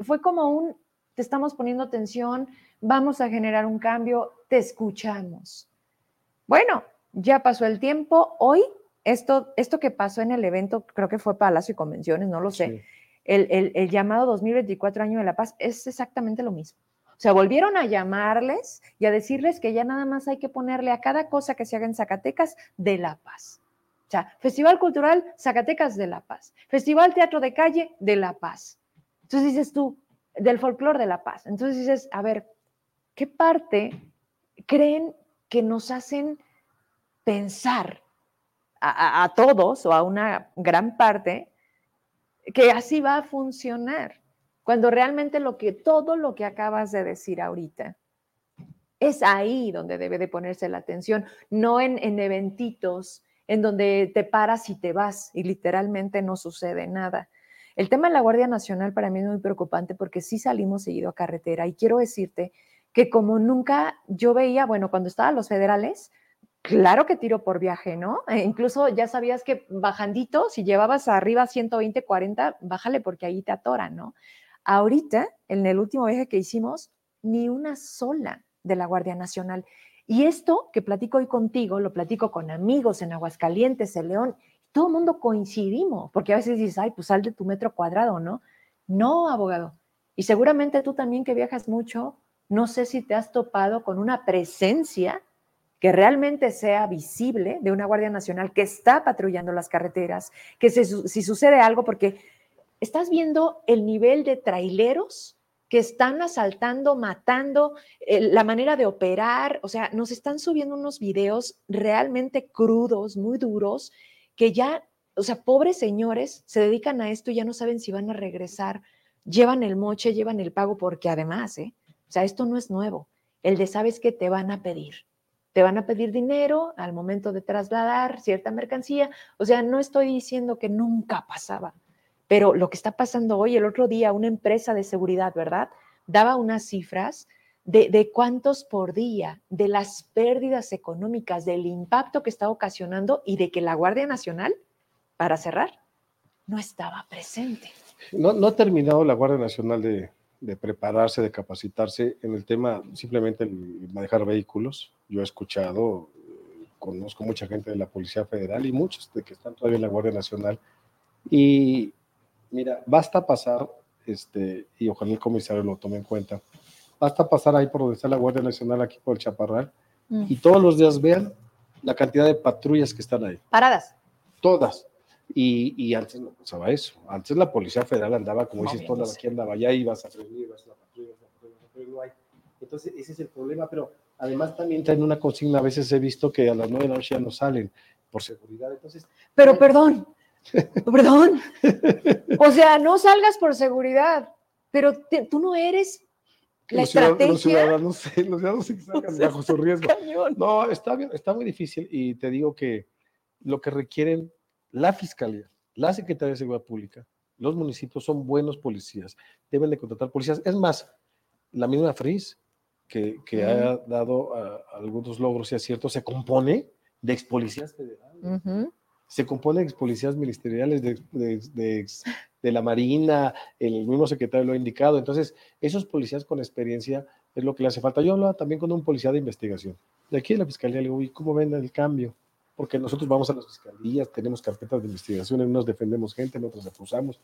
fue como un, te estamos poniendo atención, vamos a generar un cambio, te escuchamos. Bueno, ya pasó el tiempo. Hoy, esto, esto que pasó en el evento, creo que fue Palacio y Convenciones, no lo sé el, llamado 2024 Año de la Paz es exactamente lo mismo. O sea, volvieron a llamarles y a decirles que ya nada más hay que ponerle a cada cosa que se haga en Zacatecas de La Paz. O sea, Festival Cultural Zacatecas de La Paz, Festival Teatro de Calle de La Paz. Entonces dices tú, del folclore de La Paz. Entonces dices, a ver, ¿qué parte creen que nos hacen pensar a todos o a una gran parte que así va a funcionar, cuando realmente lo que todo lo que acabas de decir ahorita es ahí donde debe de ponerse la atención, no en, en eventitos en donde te paras y te vas y literalmente no sucede nada. El tema de la Guardia Nacional para mí es muy preocupante porque sí salimos seguido a carretera y quiero decirte que como nunca yo veía, bueno, cuando estaban los federales, Claro que tiro por viaje, ¿no? E incluso ya sabías que bajandito, si llevabas arriba 120, 40, bájale porque ahí te atoran, ¿no? Ahorita, en el último viaje que hicimos, ni una sola de la Guardia Nacional. Y esto que platico hoy contigo, lo platico con amigos en Aguascalientes, en León, todo el mundo coincidimos, porque a veces dices, ay, pues sal de tu metro cuadrado, ¿no? No, abogado. Y seguramente tú también que viajas mucho, no sé si te has topado con una presencia que realmente sea visible de una Guardia Nacional que está patrullando las carreteras, que si sucede algo, porque estás viendo el nivel de traileros que están asaltando, matando, eh, la manera de operar, o sea, nos están subiendo unos videos realmente crudos, muy duros, que ya, o sea, pobres señores se dedican a esto y ya no saben si van a regresar, llevan el moche, llevan el pago, porque además, ¿eh? o sea, esto no es nuevo, el de sabes que te van a pedir te van a pedir dinero al momento de trasladar cierta mercancía. O sea, no estoy diciendo que nunca pasaba, Pero lo que está pasando hoy, el otro día, una empresa de seguridad, ¿verdad? Daba unas cifras de, cuántos por día, de las pérdidas económicas, del impacto que está ocasionando y de que la Guardia Nacional, para cerrar, no estaba presente. No, ha terminado la Guardia Nacional de, de prepararse, de capacitarse en el tema simplemente el manejar vehículos. Yo he escuchado, conozco mucha gente de la Policía Federal y muchos de que están todavía en la Guardia Nacional. Y mira, basta pasar, este, y ojalá el comisario lo tome en cuenta, basta pasar ahí por donde está la Guardia Nacional, aquí por el Chaparral, mm. y todos los días vean la cantidad de patrullas que están ahí. Paradas. Todas. Y, y, antes no pasaba eso. Antes la Policía Federal andaba, como dices, toda aquí andaba, allá ibas a frenar, ibas a la patrulla, patrulla, no hay. Entonces, ese es el problema, pero además también traen una consigna, a veces he visto que a las nueve de la noche ya no salen por seguridad, entonces... Pero perdón, perdón, o sea, no salgas por seguridad, pero tú no eres la los estrategia. Los ciudadanos, los ciudadanos se sacan bajo su riesgo. No, está, bien, está muy difícil y te digo que lo que requieren la Fiscalía, la Secretaría de Seguridad Pública, los municipios son buenos policías, deben de contratar policías. Es más, la misma FRIS, que, que ha dado algunos logros y aciertos, se compone de ex policías federales. Se compone de ex policías ministeriales, de, de, de, la Marina, el mismo secretario lo ha indicado. Entonces, esos policías con experiencia es lo que le hace falta. Yo hablaba también con un policía de investigación. De aquí en la fiscalía le digo, ¿y cómo ven el cambio? porque nosotros vamos a las fiscalías, tenemos carpetas de investigación, en unos defendemos gente, en otros acusamos,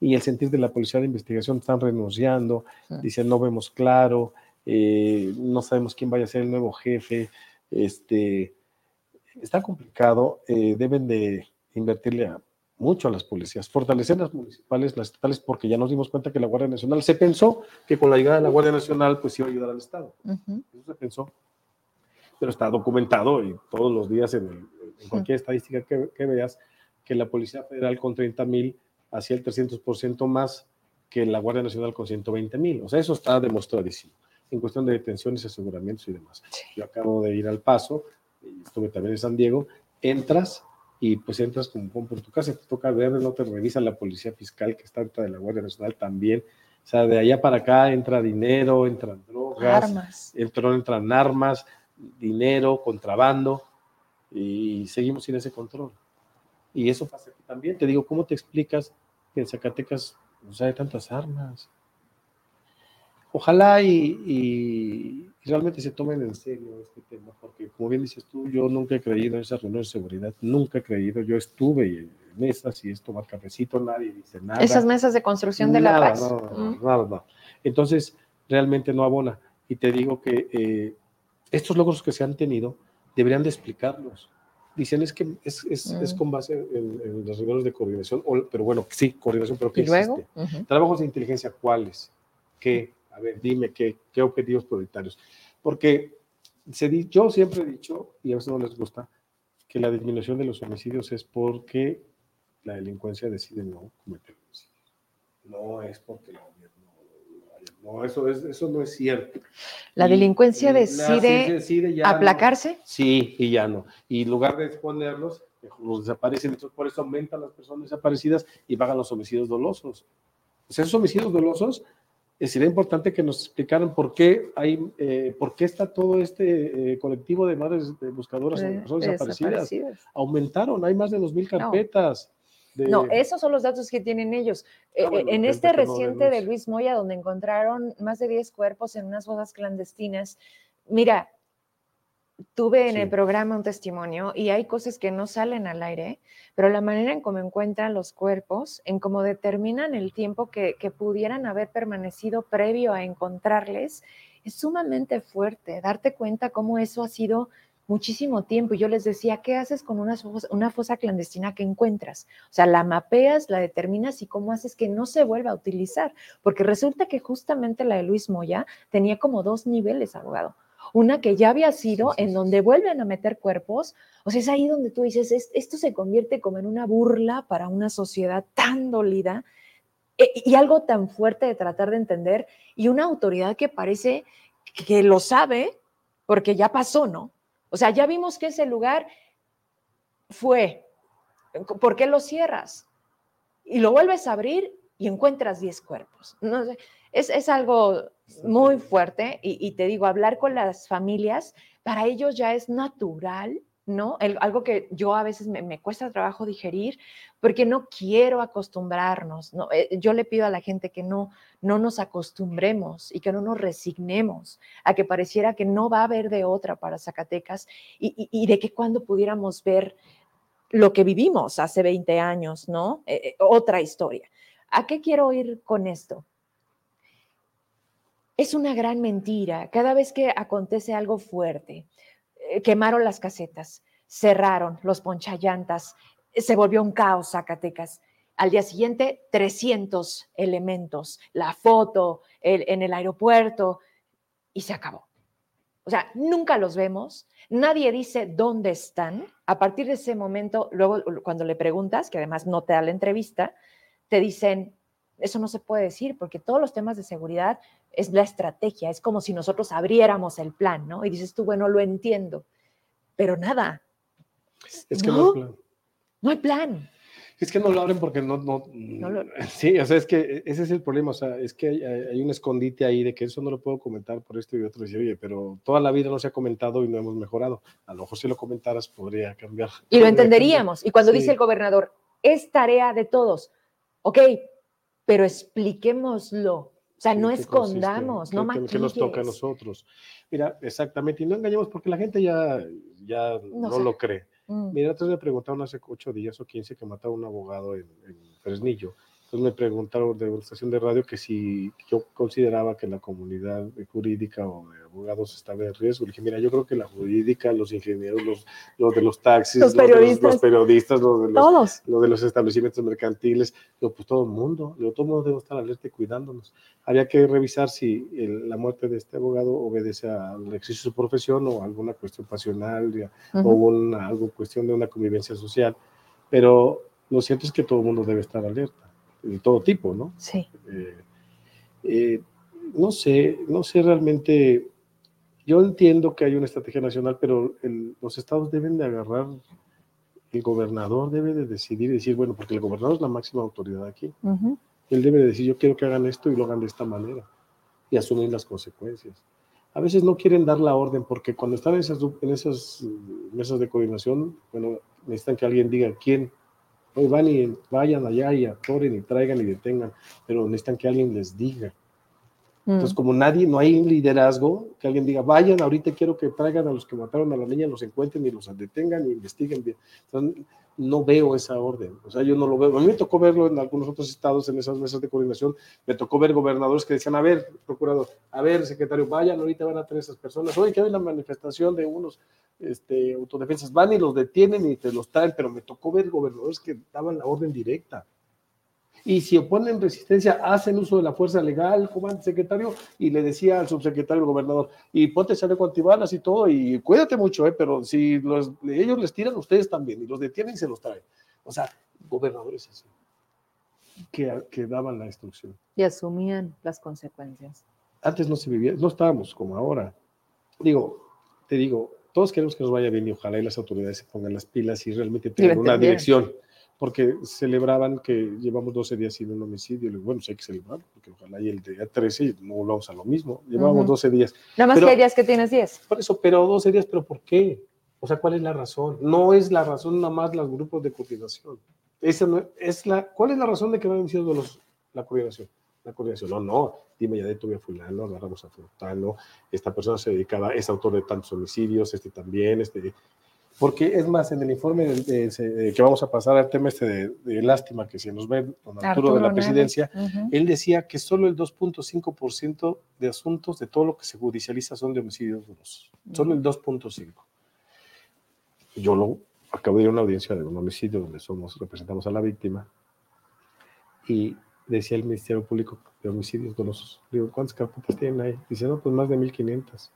y el sentir de la policía de investigación están renunciando, dicen no vemos claro, eh, no sabemos quién vaya a ser el nuevo jefe, este, está complicado, eh, deben de invertirle mucho a las policías, fortalecer las municipales, las estatales, porque ya nos dimos cuenta que la Guardia Nacional, se pensó que con la llegada de la Guardia Nacional pues iba a ayudar al Estado, eso se pensó, pero está documentado y todos los días en, cualquier estadística que, veas, que la Policía Federal con 30 mil hacía el 300% más que la Guardia Nacional con 120 mil. O sea, eso está demostradísimo en cuestión de detenciones, aseguramientos y demás. Yo acabo de ir al paso, estuve también en San Diego, entras y pues entras como por tu casa, te toca ver, no te revisa la policía fiscal que está dentro de la Guardia Nacional también. O sea, de allá para acá entra dinero, entran drogas, armas. entran armas, dinero, contrabando, y seguimos sin ese control. Y eso pasa aquí también. Te digo, ¿cómo te explicas que en Zacatecas no hay tantas armas? Ojalá y, realmente se tomen en serio este tema, porque como bien dices tú, yo nunca he creído en esas reuniones de seguridad, nunca he creído, yo estuve en mesas y esto tomar cafecito, nadie dice nada. Esas mesas de construcción de la paz. No, nada, no. Entonces, realmente no abona. Y te digo que eh, estos logros que se han tenido deberían de explicarlos. Dicen es que es, es, es mm. con base en, los rigores de coordinación, pero bueno, sí, coordinación, pero ¿qué ¿Y luego? Trabajos de inteligencia, ¿cuáles? ¿Qué? A ver, dime qué, qué objetivos prioritarios. Porque se yo siempre he dicho, y a veces no les gusta, que la disminución de los homicidios es porque la delincuencia decide no cometer homicidios. No es porque la no, eso, es, eso no es cierto. ¿La delincuencia decide, aplacarse? sí, y ya no. Y en lugar de exponerlos, los desaparecen. Entonces, por eso aumentan las personas desaparecidas y bajan los homicidios dolosos. Pues esos homicidios dolosos, eh, sería importante que nos explicaran por qué hay, eh, por qué está todo este eh, colectivo de madres de buscadoras de personas desaparecidas. Aumentaron, hay más de 2.000 carpetas. No, esos son los datos que tienen ellos. Ah, eh, en este reciente de Luis Moya, donde encontraron más de 10 cuerpos en unas fosas clandestinas, mira, tuve en el programa un testimonio y hay cosas que no salen al aire, pero la manera en cómo encuentran los cuerpos, en cómo determinan el tiempo que, que pudieran haber permanecido previo a encontrarles, es sumamente fuerte. Darte cuenta cómo eso ha sido muchísimo tiempo. Y yo les decía, ¿qué haces con una fosa, una fosa clandestina que encuentras? O sea, la mapeas, la determinas y cómo haces que no se vuelva a utilizar. Porque resulta que justamente la de Luis Moya tenía como dos niveles, abogado. Una que ya había sido en donde vuelven a meter cuerpos. O sea, es ahí donde tú dices, esto se convierte como en una burla para una sociedad tan dolida eh, y algo tan fuerte de tratar de entender y una autoridad que parece que lo sabe porque ya pasó, ¿no? O sea, ya vimos que ese lugar fue. ¿Por qué lo cierras? y lo vuelves a abrir y encuentras 10 cuerpos. No es, es algo muy fuerte y, y te digo, hablar con las familias, para ellos ya es natural ¿no? algo que yo a veces me, cuesta trabajo digerir porque no quiero acostumbrarnos, ¿no? Eh, yo le pido a la gente que no, no nos acostumbremos y que no nos resignemos a que pareciera que no va a haber de otra para Zacatecas y, de que cuando pudiéramos ver lo que vivimos hace 20 años, ¿no? Eh, eh, otra historia. ¿A qué quiero ir con esto? Es una gran mentira. Cada vez que acontece algo fuerte, eh, quemaron las casetas, cerraron los ponchallantas, se volvió un caos Zacatecas. Al día siguiente, 300 elementos, la foto en el aeropuerto y se acabó. O sea, nunca los vemos, nadie dice dónde están. A partir de ese momento, luego cuando le preguntas, que además no te da la entrevista, te dicen, eso no se puede decir porque todos los temas de seguridad es la estrategia, es como si nosotros abriéramos el plan, ¿no? Y dices tú, bueno, lo entiendo, pero nada. Es que no, hay plan. No hay plan. Es que no lo abren porque no, no, sí, o sea, es que ese es el problema, o sea, es que hay, un escondite ahí de que eso no lo puedo comentar por esto y otro, dice, oye, pero toda la vida no se ha comentado y no hemos mejorado, a lo mejor si lo comentaras podría cambiar. Y lo entenderíamos, y cuando dice el gobernador, es tarea de todos, ok, pero expliquémoslo, o sea, no escondamos, no maquilles. Que nos toca a nosotros. Mira, exactamente, y no engañemos porque la gente ya, ya no, lo cree. Mm. Mira, antes me preguntaron hace ocho días o quince que mataba a un abogado en, en Fresnillo me preguntaron de una estación de radio que si yo consideraba que la comunidad jurídica o de abogados estaba en riesgo. Le dije, mira, yo creo que la jurídica, los ingenieros, los, los de los taxis, los periodistas, los, periodistas, los de los, todos. los de los establecimientos mercantiles, pues todo el mundo, todo el mundo debe estar alerta y cuidándonos. Había que revisar si la muerte de este abogado obedece al ejercicio de su profesión o alguna cuestión pasional o una, algo cuestión de una convivencia social. Pero lo cierto es que todo el mundo debe estar alerta de todo tipo, ¿no? Sí. Eh, eh, no sé, no sé realmente, yo entiendo que hay una estrategia nacional, pero los estados deben de agarrar, el gobernador debe de decidir y decir, bueno, porque el gobernador es la máxima autoridad aquí. Él debe de decir, yo quiero que hagan esto y lo hagan de esta manera y asumir las consecuencias. A veces no quieren dar la orden porque cuando están en esas, en esas mesas de coordinación, bueno, necesitan que alguien diga quién Hoy van y vayan allá y atoren y traigan y detengan, pero necesitan que alguien les diga. Entonces, mm. como nadie, no hay un liderazgo, que alguien diga, vayan, ahorita quiero que traigan a los que mataron a la niña, los encuentren y los detengan y investiguen bien. Entonces, no veo esa orden. O sea, yo no lo veo. A mí me tocó verlo en algunos otros estados, en esas mesas de coordinación. Me tocó ver gobernadores que decían, a ver, procurador, a ver, secretario, vayan, ahorita van a tener esas personas. Oye, que hay una manifestación de unos este, autodefensas. Van y los detienen y te los traen, pero me tocó ver gobernadores que daban la orden directa y si oponen resistencia, hacen uso de la fuerza legal, comandante secretario, y le decía al subsecretario el gobernador, y ponte chaleco antibalas y todo, y cuídate mucho, ¿eh? pero si ellos les tiran, ustedes también, y los detienen y se los traen. O sea, gobernadores así, que, que daban la instrucción. Y asumían las consecuencias. Antes no se vivía, no estábamos como ahora. Digo, te digo, todos queremos que nos vaya bien y ojalá y las autoridades se pongan las pilas y realmente tengan una dirección porque celebraban que llevamos 12 días sin un homicidio. Bueno, sí hay que celebrar, porque ojalá y el día 13 no volvamos a lo mismo. Llevamos 12 días. Nada más que hay días que tienes 10. Por eso, pero 12 días, ¿pero por qué? O sea, ¿cuál es la razón? No es la razón nada más los grupos de coordinación. Esa no, es la, ¿Cuál es la razón de que no han iniciado los, la coordinación? La coordinación, no, no, dime ya de tuve a fulano, agarramos a fulano, esta persona se dedicaba, es autor de tantos homicidios, este también, este, porque es más, en el informe que vamos a pasar al tema este de, lástima que se nos ve con Arturo, de la presidencia, él decía que solo el 2.5% de asuntos de todo lo que se judicializa son de homicidios dolosos. Solo el 2.5%. Yo lo acabo de ir a una audiencia de un homicidio donde somos, representamos a la víctima y decía el Ministerio Público de Homicidios Dolosos. Digo, ¿cuántas carpetas tienen ahí? Dice, no, pues más de 1.500.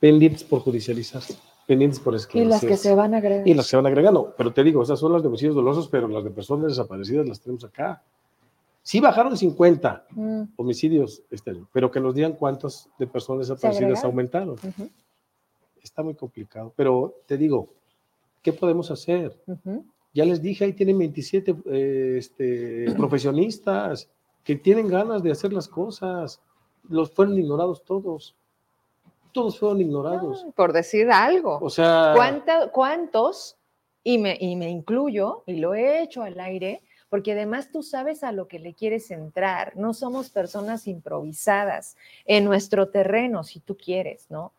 Pendientes por judicializarse pendientes por esclarecer. Y las que se van agregando. Y las que se van agregando. Pero te digo, esas son las de homicidios dolosos, pero las de personas desaparecidas las tenemos acá. Sí bajaron 50 mm. homicidios este año, pero que nos digan cuántas de personas desaparecidas aumentaron. Está muy complicado. Pero te digo, ¿qué podemos hacer? Ya les dije, ahí tienen 27 eh, este, profesionistas que tienen ganas de hacer las cosas. Los fueron ignorados todos. Todos fueron ignorados. Por decir algo. O sea, ¿Cuánta- ¿Cuántos? Y me, y me incluyo, y lo he hecho al aire, porque además tú sabes a lo que le quieres entrar. No somos personas improvisadas en nuestro terreno, si tú quieres, ¿no?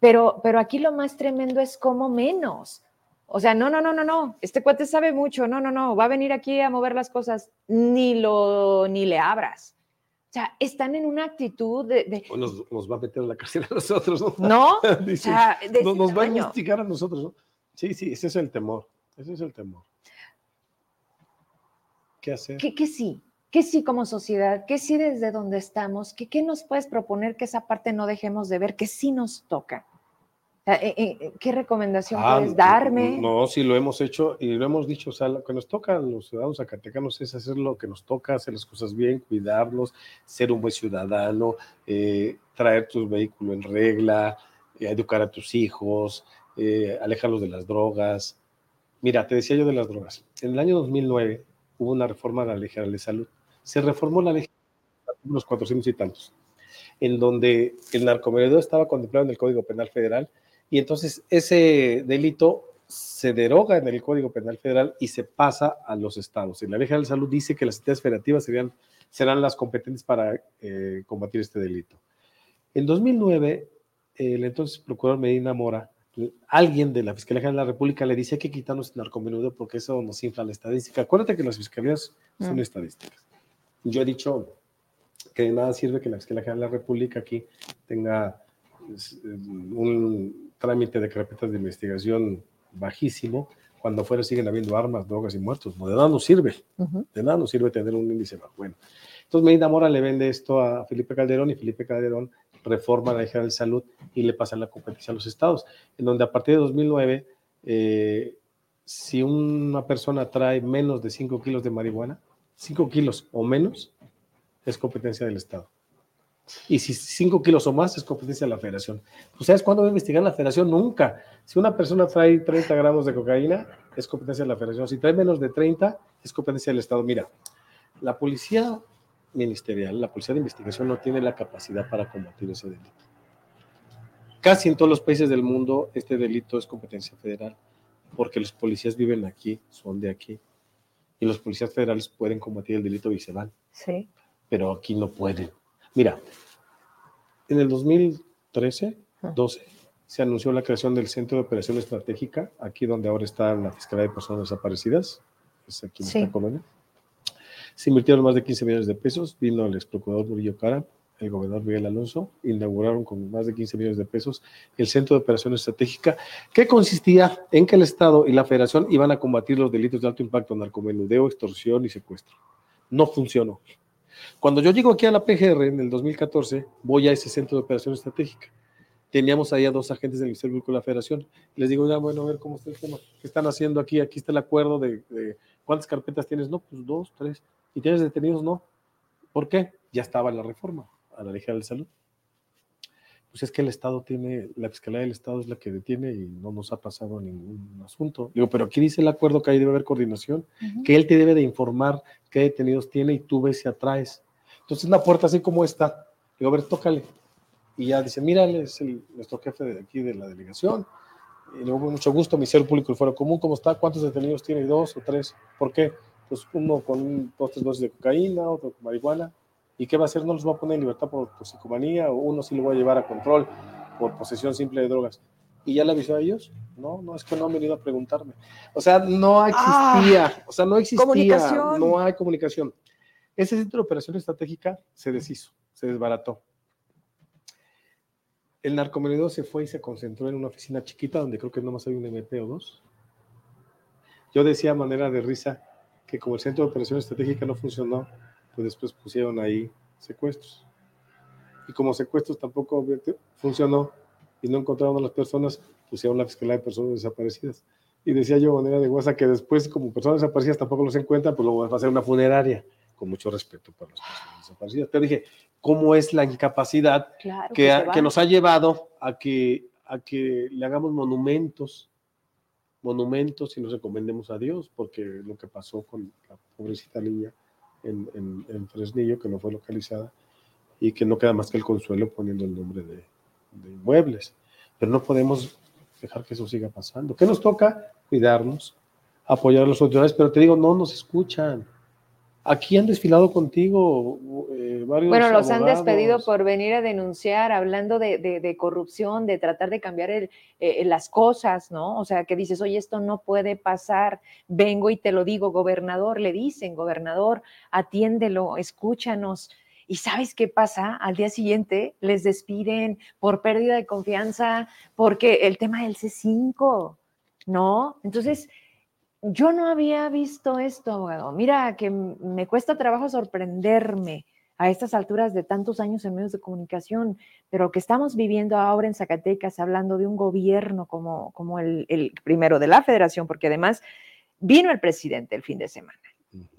Pero, pero aquí lo más tremendo es cómo menos. O sea, no, no, no, no, no. Este cuate sabe mucho. No, no, no. Va a venir aquí a mover las cosas. Ni lo, ni le abras. O sea, están en una actitud de, de- o nos, nos va a meter a la cárcel a nosotros, ¿no? ¿no? O sea, nos, nos va a investigar a nosotros, ¿no? Sí, sí, ese es el temor. Ese es el temor. ¿Qué hacer? ¿Qué, qué sí? ¿Qué sí como sociedad? ¿Qué sí desde donde estamos? ¿Qué, qué nos puedes proponer que esa parte no dejemos de ver, que sí nos toca? Eh, eh, ¿Qué recomendación Ah, puedes darme? No, sí lo hemos hecho y lo hemos dicho. O sea, lo que nos toca a los ciudadanos zacatecanos es hacer lo que nos toca, hacer las cosas bien, cuidarlos, ser un buen ciudadano, eh, traer tu vehículo en regla, eh, educar a tus hijos, eh, alejarlos de las drogas. Mira, te decía yo de las drogas. En el año 2009 hubo una reforma a la Ley General de Salud. Se reformó la ley, unos 400 y tantos, en donde el narcomenudeo estaba contemplado en el Código Penal Federal y entonces ese delito se deroga en el Código Penal Federal y se pasa a los estados. En la Ley General de Salud dice que las entidades federativas serían, serán las competentes para eh, combatir este delito. En 2009, el entonces procurador Medina Mora, alguien de la Fiscalía General de la República le dice que quitarnos el narcomenudeo porque eso nos infla la estadística. Acuérdate que las fiscalías son Mm. estadísticas. Yo he dicho que de nada sirve que la Fiscalía General de la República aquí tenga un trámite de carpetas de investigación bajísimo, cuando afuera siguen habiendo armas, drogas y muertos. No, de nada nos sirve, de nada nos sirve tener un índice bajo. Bueno, entonces Medina Mora le vende esto a Felipe Calderón y Felipe Calderón reforma la Ley General de Salud y le pasa la competencia a los estados, en donde a partir de 2009, eh, si una persona trae menos de 5 kilos de marihuana, 5 kilos o menos, es competencia del Estado. Y si 5 kilos o más, es competencia de la federación. ¿Tú sabes cuándo va a investigar la federación? Nunca. Si una persona trae 30 gramos de cocaína, es competencia de la federación. Si trae menos de 30, es competencia del Estado. Mira, la policía ministerial, la policía de investigación no tiene la capacidad para combatir ese delito. Casi en todos los países del mundo este delito es competencia federal, porque los policías viven aquí, son de aquí, y los policías federales pueden combatir el delito y se van Sí. pero aquí no pueden. Mira, en el 2013, 12, se anunció la creación del Centro de Operación Estratégica, aquí donde ahora está la Fiscalía de Personas Desaparecidas, es aquí en Sí. esta colonia. Se invirtieron más de 15 millones de pesos, vino el ex procurador Murillo Cara, el gobernador Miguel Alonso, inauguraron con más de 15 millones de pesos el Centro de Operación Estratégica, que consistía en que el Estado y la Federación iban a combatir los delitos de alto impacto, narcomenudeo, extorsión y secuestro. No funcionó. Cuando yo llego aquí a la PGR en el 2014, voy a ese centro de operación estratégica. Teníamos ahí a dos agentes del Ministerio Público de la Federación. Les digo, ya, bueno, a ver cómo está el tema. ¿Qué están haciendo aquí? Aquí está el acuerdo de, de cuántas carpetas tienes. No, pues dos, tres. ¿Y tienes detenidos? No. ¿Por qué? Ya estaba la reforma a la Ley General de Salud. Pues es que el Estado tiene, la Fiscalía del Estado es la que detiene y no nos ha pasado ningún asunto. Digo, pero aquí dice el acuerdo que ahí debe haber coordinación que él te debe de informar qué detenidos tiene y tú ves si atraes. Entonces, una puerta así como esta, digo, a ver, tócale. Y ya dice, mira, él es el, nuestro jefe de aquí de la delegación. Y luego, mucho gusto, Ministerio Público del Foro Común, ¿cómo está? ¿Cuántos detenidos tiene? ¿Dos o tres? ¿Por qué? Pues uno con dos, tres dosis de cocaína, otro con marihuana. ¿Y qué va a hacer? ¿No los va a poner en libertad por toxicomanía? ¿O uno sí lo va a llevar a control por posesión simple de drogas? ¿Y ya le avisó a ellos? No, no, es que no han venido a preguntarme. O sea, no existía, o sea, no existía, no hay comunicación. Ese centro de operación estratégica se deshizo, se desbarató. El narcomenudeo se fue y se concentró en una oficina chiquita donde creo que nomás hay un MP o dos. Yo decía a manera de risa que como el centro de operación estratégica no funcionó, pues después pusieron ahí secuestros. Y como secuestros tampoco funcionó y no encontraron a las personas, pusieron la Fiscalía de Personas Desaparecidas. Y decía yo manera de guasa que después, como personas desaparecidas tampoco los encuentran, pues lo va a hacer una funeraria, con mucho respeto para las personas desaparecidas. Pero dije, ¿cómo es la incapacidad Claro, que, que nos ha llevado a que, a que le hagamos monumentos monumentos y nos encomendemos a Dios, porque lo que pasó con la pobrecita niña en, en, en Fresnillo, que no fue localizada, y que no queda más que el consuelo poniendo el nombre de, de inmuebles. Pero no podemos dejar que eso siga pasando. ¿Qué nos toca? Cuidarnos, apoyar a las autoridades, pero te digo, no nos escuchan. Aquí han desfilado contigo eh, varios. Bueno, los han despedido por venir a denunciar, hablando de, de- de corrupción, de tratar de cambiar el- eh, las cosas, ¿no? O sea, que dices, oye, esto no puede pasar, vengo y te lo digo, gobernador, le dicen, gobernador, atiéndelo, escúchanos. ¿Y sabes qué pasa? Al día siguiente les despiden por pérdida de confianza, porque el tema del C5, ¿no? Entonces, yo no había visto esto, abogado. Mira, que me cuesta trabajo sorprenderme a estas alturas de tantos años en medios de comunicación, pero que estamos viviendo ahora en Zacatecas, hablando de un gobierno como, como el, el primero de la federación, porque además vino el presidente el fin de semana.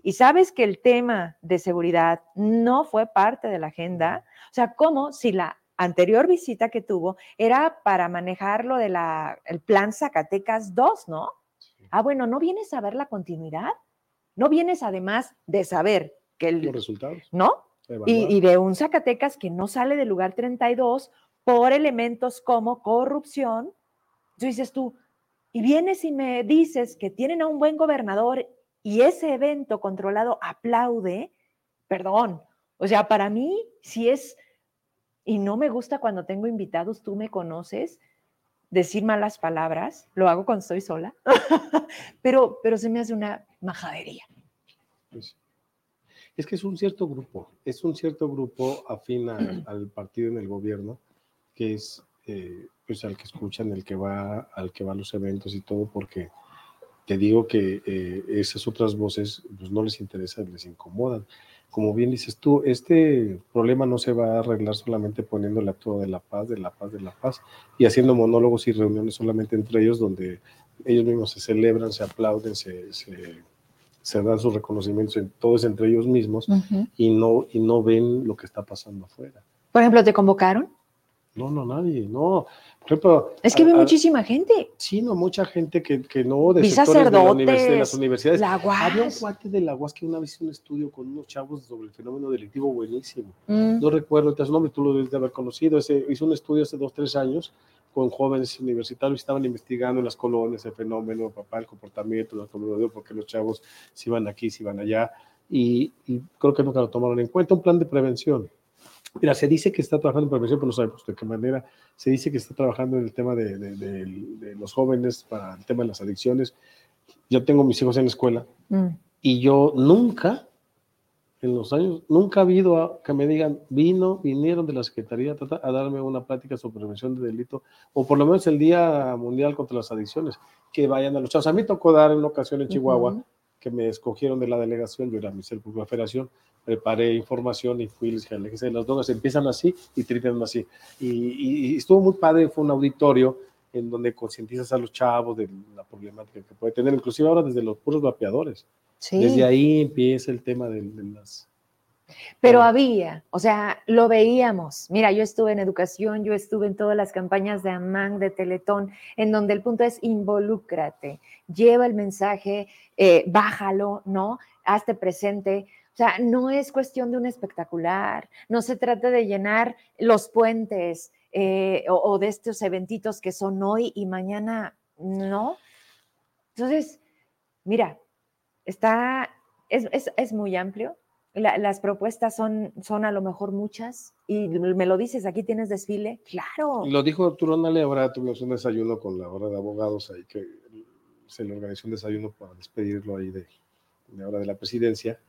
Y sabes que el tema de seguridad no fue parte de la agenda. O sea, como si la anterior visita que tuvo era para manejar lo del plan Zacatecas 2, ¿no? Ah, bueno, ¿no vienes a ver la continuidad? ¿No vienes además de saber que Los el, resultados. ¿no? Y, y de un Zacatecas que no sale del lugar 32 por elementos como corrupción. Entonces dices tú, y vienes y me dices que tienen a un buen gobernador y ese evento controlado aplaude, perdón, o sea, para mí si es, y no me gusta cuando tengo invitados, tú me conoces, decir malas palabras, lo hago cuando estoy sola, pero, pero se me hace una majadería. Pues, es que es un cierto grupo, es un cierto grupo afín a- al partido en el gobierno, que es eh, pues al que escuchan, el que va, al que va a los eventos y todo, porque te digo que eh, esas otras voces pues no les interesa, les incomodan. Como bien dices tú, este problema no se va a arreglar solamente poniéndole a todo de la paz, de la paz, de la paz, y haciendo monólogos y reuniones solamente entre ellos, donde ellos mismos se celebran, se aplauden, se, se, se dan sus reconocimientos, en, todos entre ellos mismos, y no, y no ven lo que está pasando afuera. Por ejemplo, ¿te convocaron? No, no, nadie, no. Por ejemplo, Es que a- ve a- muchísima gente. Sí, no, mucha gente que, que no, de sectores de, la univers- de las universidades. la Había un cuate de la UAS que una vez hizo un estudio con unos chavos sobre el fenómeno delictivo buenísimo. Mm. No recuerdo su nombre, tú lo debes de haber conocido. Ese, hizo un estudio hace dos, tres años con jóvenes universitarios estaban investigando en las colonias el fenómeno, papá, el comportamiento, la comunidad, por qué los chavos se iban aquí, se iban allá. Y, y creo que nunca lo tomaron en cuenta. Un plan de prevención. Mira, se dice que está trabajando en prevención, pero no sabemos de qué manera. Se dice que está trabajando en el tema de, de- de- de los jóvenes para el tema de las adicciones. Yo tengo mis hijos en la escuela Mm. y yo nunca, en los años, nunca ha habido a- que me digan, vino, vinieron de la Secretaría ta, ta, a darme una plática sobre prevención de delito, o por lo menos el Día Mundial contra las Adicciones, que vayan a los chavos. A mí tocó dar en una ocasión en Chihuahua. Que me escogieron de la delegación, yo era ministro de la federación, preparé información y fui les dije, "Aléjense de las drogas, empiezan así y terminan así. Y, y- y estuvo muy padre, fue un auditorio en donde concientizas a los chavos de la problemática que puede tener, inclusive ahora desde los puros vapeadores. Sí. Desde ahí empieza el tema de, de las... Pero había, o sea, lo veíamos. Mira, yo estuve en educación, yo estuve en todas las campañas de AMAN, de Teletón, en donde el punto es involúcrate, lleva el mensaje, eh, bájalo, ¿no? Hazte presente. O sea, no es cuestión de un espectacular, no se trata de llenar los puentes eh, o, o de estos eventitos que son hoy y mañana, ¿no? Entonces, mira, está, es, es- es muy amplio. La- las propuestas son, son a lo mejor muchas y me lo dices, aquí tienes desfile, claro. Lo dijo Arturo Nale, ahora tuvimos un desayuno con la hora de abogados ahí que se le organizó un desayuno para despedirlo ahí de, de ahora de la presidencia.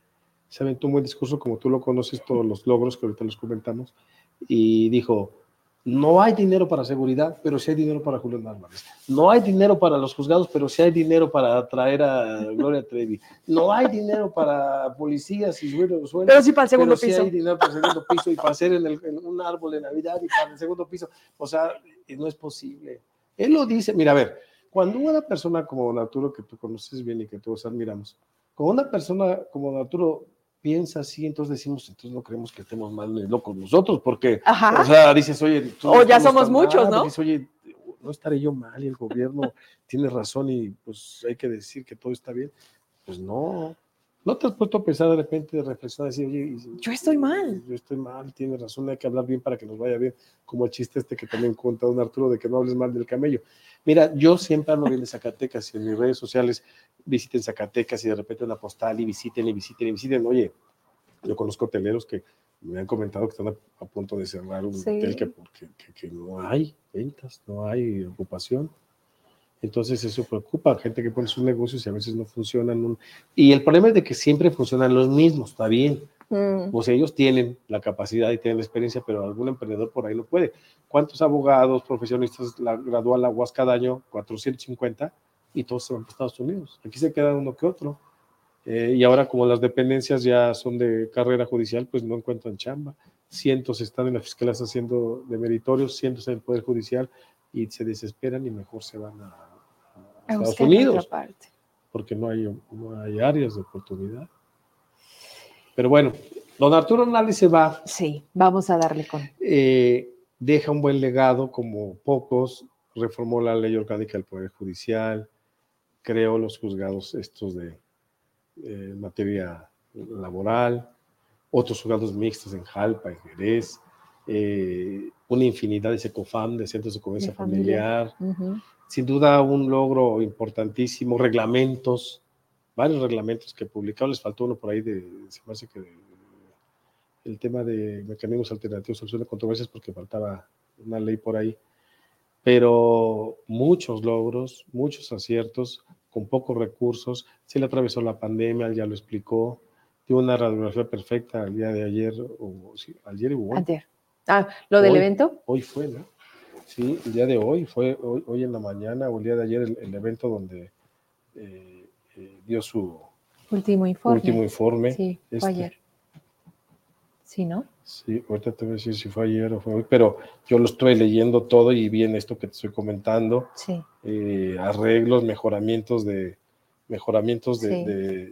Se aventó un buen discurso, como tú lo conoces, todos los logros que ahorita los comentamos, y dijo, no hay dinero para seguridad, pero sí hay dinero para Julián Álvarez. No hay dinero para los juzgados, pero sí hay dinero para traer a Gloria Trevi. No hay dinero para policías y sueldos. Pero sí para el segundo pero sí piso. hay dinero para el segundo piso y para hacer en, el- en un árbol de Navidad y para el segundo piso. O sea, y no es posible. Él lo dice, mira, a ver, cuando una persona como Arturo, que tú conoces bien y que todos admiramos, cuando una persona como Arturo piensa así, entonces decimos, entonces no creemos que estemos mal ni locos nosotros, porque, Ajá. o sea, dices, oye, O ya somos muchos, mal, ¿no? Dices, oye, no estaré yo mal y el gobierno tiene razón y pues hay que decir que todo está bien. Pues no, ¿No te has puesto a pensar de repente, de reflexionar, decir, oye, yo estoy mal? Yo estoy mal, tiene razón, hay que hablar bien para que nos vaya bien, como el chiste este que también cuenta don Arturo de que no hables mal del camello. Mira, yo siempre hablo bien de Zacatecas y en mis redes sociales visiten Zacatecas y de repente una postal y visiten y visiten y visiten. Oye, yo conozco hoteleros que me han comentado que están a, punto de cerrar un hotel que, porque, que no hay ventas, no hay ocupación. Entonces eso preocupa, gente que pone sus negocios y a veces no funcionan. Y el problema es de que siempre funcionan los mismos, está bien. Mm. O sea, ellos tienen la capacidad y tienen la experiencia, pero algún emprendedor por ahí no puede. ¿Cuántos abogados, profesionistas la, gradúa la UAS cada año? 450 y todos se van a Estados Unidos. Aquí se queda uno que otro. Eh, y ahora como las dependencias ya son de carrera judicial, pues no encuentran chamba. Cientos están en la fiscalía haciendo de meritorios, cientos en el Poder Judicial y se desesperan y mejor se van a, Estados Unidos. Porque no hay, no hay áreas de oportunidad. Pero bueno, don Arturo Nali se va. Sí, vamos a darle con. Eh, deja un buen legado como pocos, reformó la ley orgánica del Poder Judicial, creó los juzgados estos de eh, materia laboral, otros juzgados mixtos en Jalpa, en Jerez, eh, una infinidad de SECOFAM, de centros de convivencia familiar. Sin duda un logro importantísimo, reglamentos, varios reglamentos que publicaron, les faltó uno por ahí de, se me hace que el tema de mecanismos alternativos, solución de controversias, porque faltaba una ley por ahí, pero muchos logros, muchos aciertos, con pocos recursos, se le atravesó la pandemia, ya lo explicó, tuvo una radiografía perfecta el día de ayer, o ayer y Ayer. Ah, ¿lo del evento? Hoy fue, ¿no? Sí, el día de hoy, fue hoy, en la mañana o el día de ayer el, evento donde eh, eh, dio su último informe. Último informe. Sí, fue este. ayer. Sí, ¿no? Sí, ahorita te voy a decir si fue ayer o fue hoy, pero yo lo estoy leyendo todo y bien esto que te estoy comentando. Sí. Eh, arreglos, mejoramientos de mejoramientos de,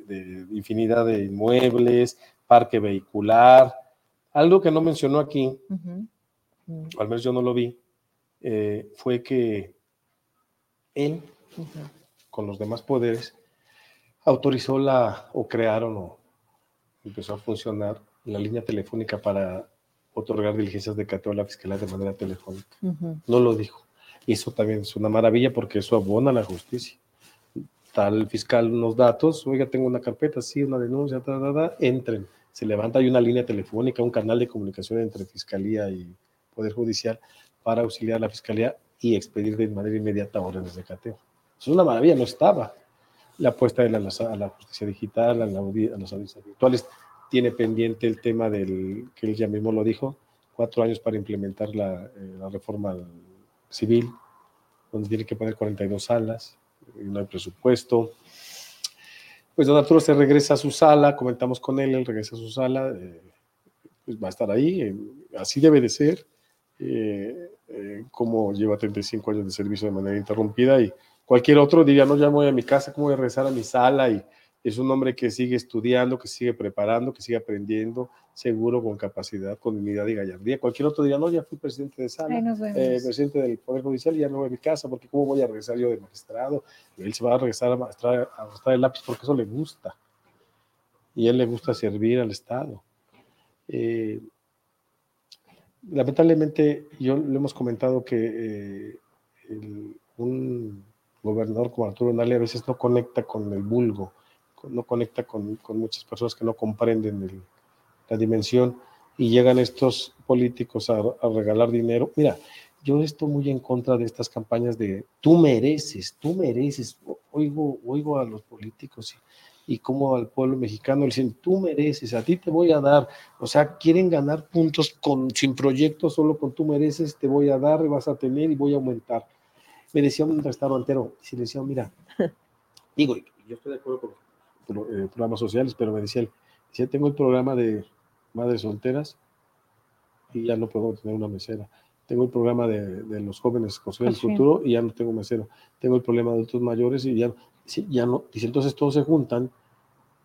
de, infinidad de inmuebles, parque vehicular, algo que no mencionó aquí, al menos yo no lo vi, eh, fue que él, con los demás poderes, autorizó la, o crearon, o empezó a funcionar la línea telefónica para otorgar diligencias de cateo a la fiscalía de manera telefónica. No lo dijo. Y eso también es una maravilla porque eso abona la justicia. Tal fiscal unos datos, oiga, tengo una carpeta, sí, una denuncia, entren se levanta hay una línea telefónica, un canal de comunicación entre Fiscalía y Poder Judicial para auxiliar a la Fiscalía y expedir de manera inmediata órdenes de cateo. Eso es una maravilla, no estaba. La apuesta de la, a la justicia digital, a, la, a las audiencias virtuales, tiene pendiente el tema del, que él ya mismo lo dijo, cuatro años para implementar la, eh, reforma civil, donde tiene que poner 42 salas, no hay presupuesto, pues don Arturo se regresa a su sala, comentamos con él, él regresa a su sala, eh, pues va a estar ahí, eh, así debe de ser, como lleva 35 años de servicio de manera interrumpida y cualquier otro diría, no, ya voy a mi casa, ¿cómo voy a regresar a mi sala? Y es un hombre que sigue estudiando, que sigue preparando, que sigue aprendiendo, seguro, con capacidad, con dignidad y gallardía. Cualquier otro día, no, ya fui presidente de sala, eh, presidente del Poder Judicial y ya no voy a mi casa, porque ¿cómo voy a regresar yo de magistrado? Y él se va a regresar a mostrar, a el lápiz porque eso le gusta. Y a él le gusta servir al Estado. Eh, lamentablemente, yo le hemos comentado que eh, un gobernador como Arturo Nali a veces no conecta con el vulgo no conecta con, muchas personas que no comprenden la dimensión y llegan estos políticos a, regalar dinero. Mira, yo estoy muy en contra de estas campañas de tú mereces, tú mereces. Oigo, oigo a los políticos y, como al pueblo mexicano le dicen, tú mereces, a ti te voy a dar. O sea, quieren ganar puntos con, sin proyectos, solo con tú mereces, te voy a dar, vas a tener y voy a aumentar. Me decía un restaurantero, si le decía, mira, digo, yo estoy de acuerdo con eh, programas sociales, pero me decía él, decía, tengo el programa de madres solteras y ya no puedo tener una mesera. Tengo el programa de, de los jóvenes construir el futuro y ya no tengo mesero. Tengo el problema de adultos mayores y ya, ya no. Dice, entonces todos se juntan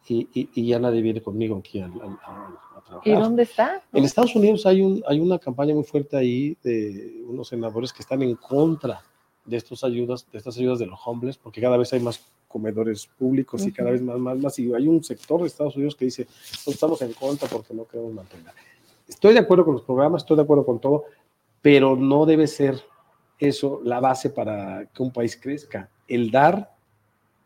y, y, ya nadie viene conmigo aquí a, a, trabajar. ¿Y dónde está? En Estados Unidos hay, un, hay una campaña muy fuerte ahí de unos senadores que están en contra de estas ayudas, de estas ayudas de los homeless, porque cada vez hay más comedores públicos y cada vez más, más, más. Y hay un sector de Estados Unidos que dice, no estamos en contra porque no queremos mantener. Estoy de acuerdo con los programas, estoy de acuerdo con todo, pero no debe ser eso la base para que un país crezca. El dar,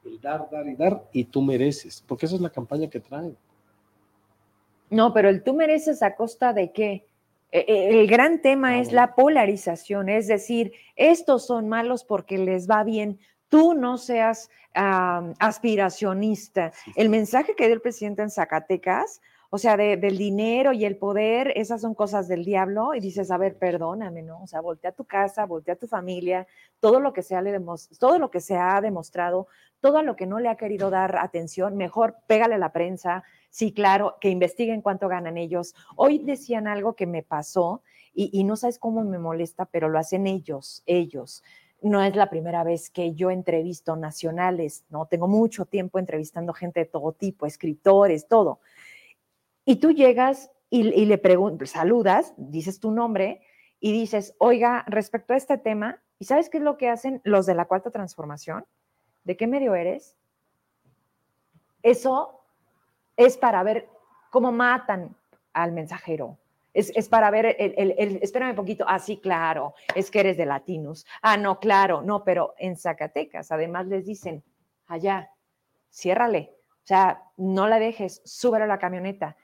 el dar, dar y dar, y tú mereces, porque esa es la campaña que traen. No, pero el tú mereces a costa de qué? E, e, el gran tema es la polarización, es decir, estos son malos porque les va bien, tú no seas aspiracionista. El mensaje que dio el presidente en Zacatecas, o sea, del dinero y el poder, esas son cosas del diablo y dices, a ver, perdóname, ¿no? O sea, voltea a tu casa, voltea a tu familia, todo lo que se ha, todo lo que se ha demostrado, todo lo que no le ha querido dar atención, mejor pégale a la prensa, sí, claro, que investiguen cuánto ganan ellos. Hoy decían algo que me pasó y, y no sabes cómo me molesta, pero lo hacen ellos, ellos no es la primera vez que yo entrevisto nacionales, ¿no? Tengo mucho tiempo entrevistando gente de todo tipo, escritores, todo. Y tú llegas y, le preguntas, saludas, dices tu nombre y dices, oiga, respecto a este tema, ¿y sabes qué es lo que hacen los de la cuarta transformación? ¿De qué medio eres? Eso es para ver cómo matan al mensajero, es, para ver el, el, espérame un poquito, ah, sí, claro, es que eres de Latinos. Ah, no, claro, no, pero en Zacatecas además les dicen, allá, ciérrale, o sea, no la dejes, súbelo a la camioneta.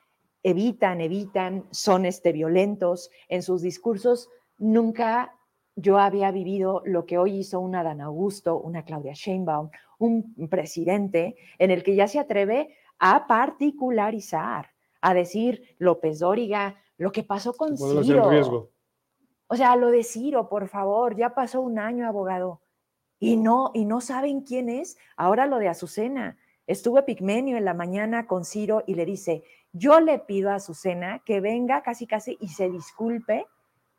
Evitan, evitan, son este, violentos. En sus discursos nunca yo había vivido lo que hoy hizo una Dan Augusto, una Claudia Sheinbaum, un presidente en el que ya se atreve a particularizar, a decir López Dóriga, lo que pasó con Ciro. O sea, lo de Ciro, por favor, ya pasó un año, abogado. Y no, y no saben quién es. Ahora lo de Azucena. Estuvo Pigmenio en la mañana con Ciro y le dice, yo le pido a Azucena que venga casi casi y se disculpe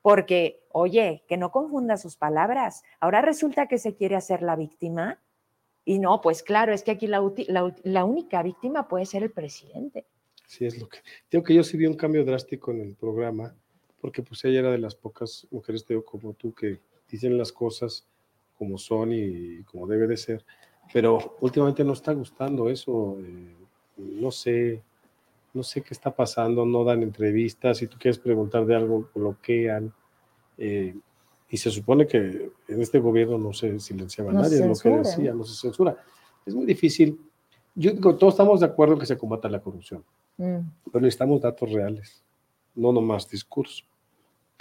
porque, oye, que no confunda sus palabras. Ahora resulta que se quiere hacer la víctima. Y no, pues claro, es que aquí la, única víctima puede ser el presidente. Sí, es lo que. Digo que yo sí vi un cambio drástico en el programa, porque pues ella era de las pocas mujeres, digo, como tú, que dicen las cosas como son y como debe de ser. Pero últimamente no está gustando eso. Eh, no sé, no sé qué está pasando, no dan entrevistas. Si tú quieres preguntar de algo, bloquean. Eh, y se supone que en este gobierno no se silenciaba nadie, lo que decía, no se censura. Es muy difícil. Yo digo, todos estamos de acuerdo en que se combata la corrupción. Mm. Pero necesitamos datos reales, no nomás discurso.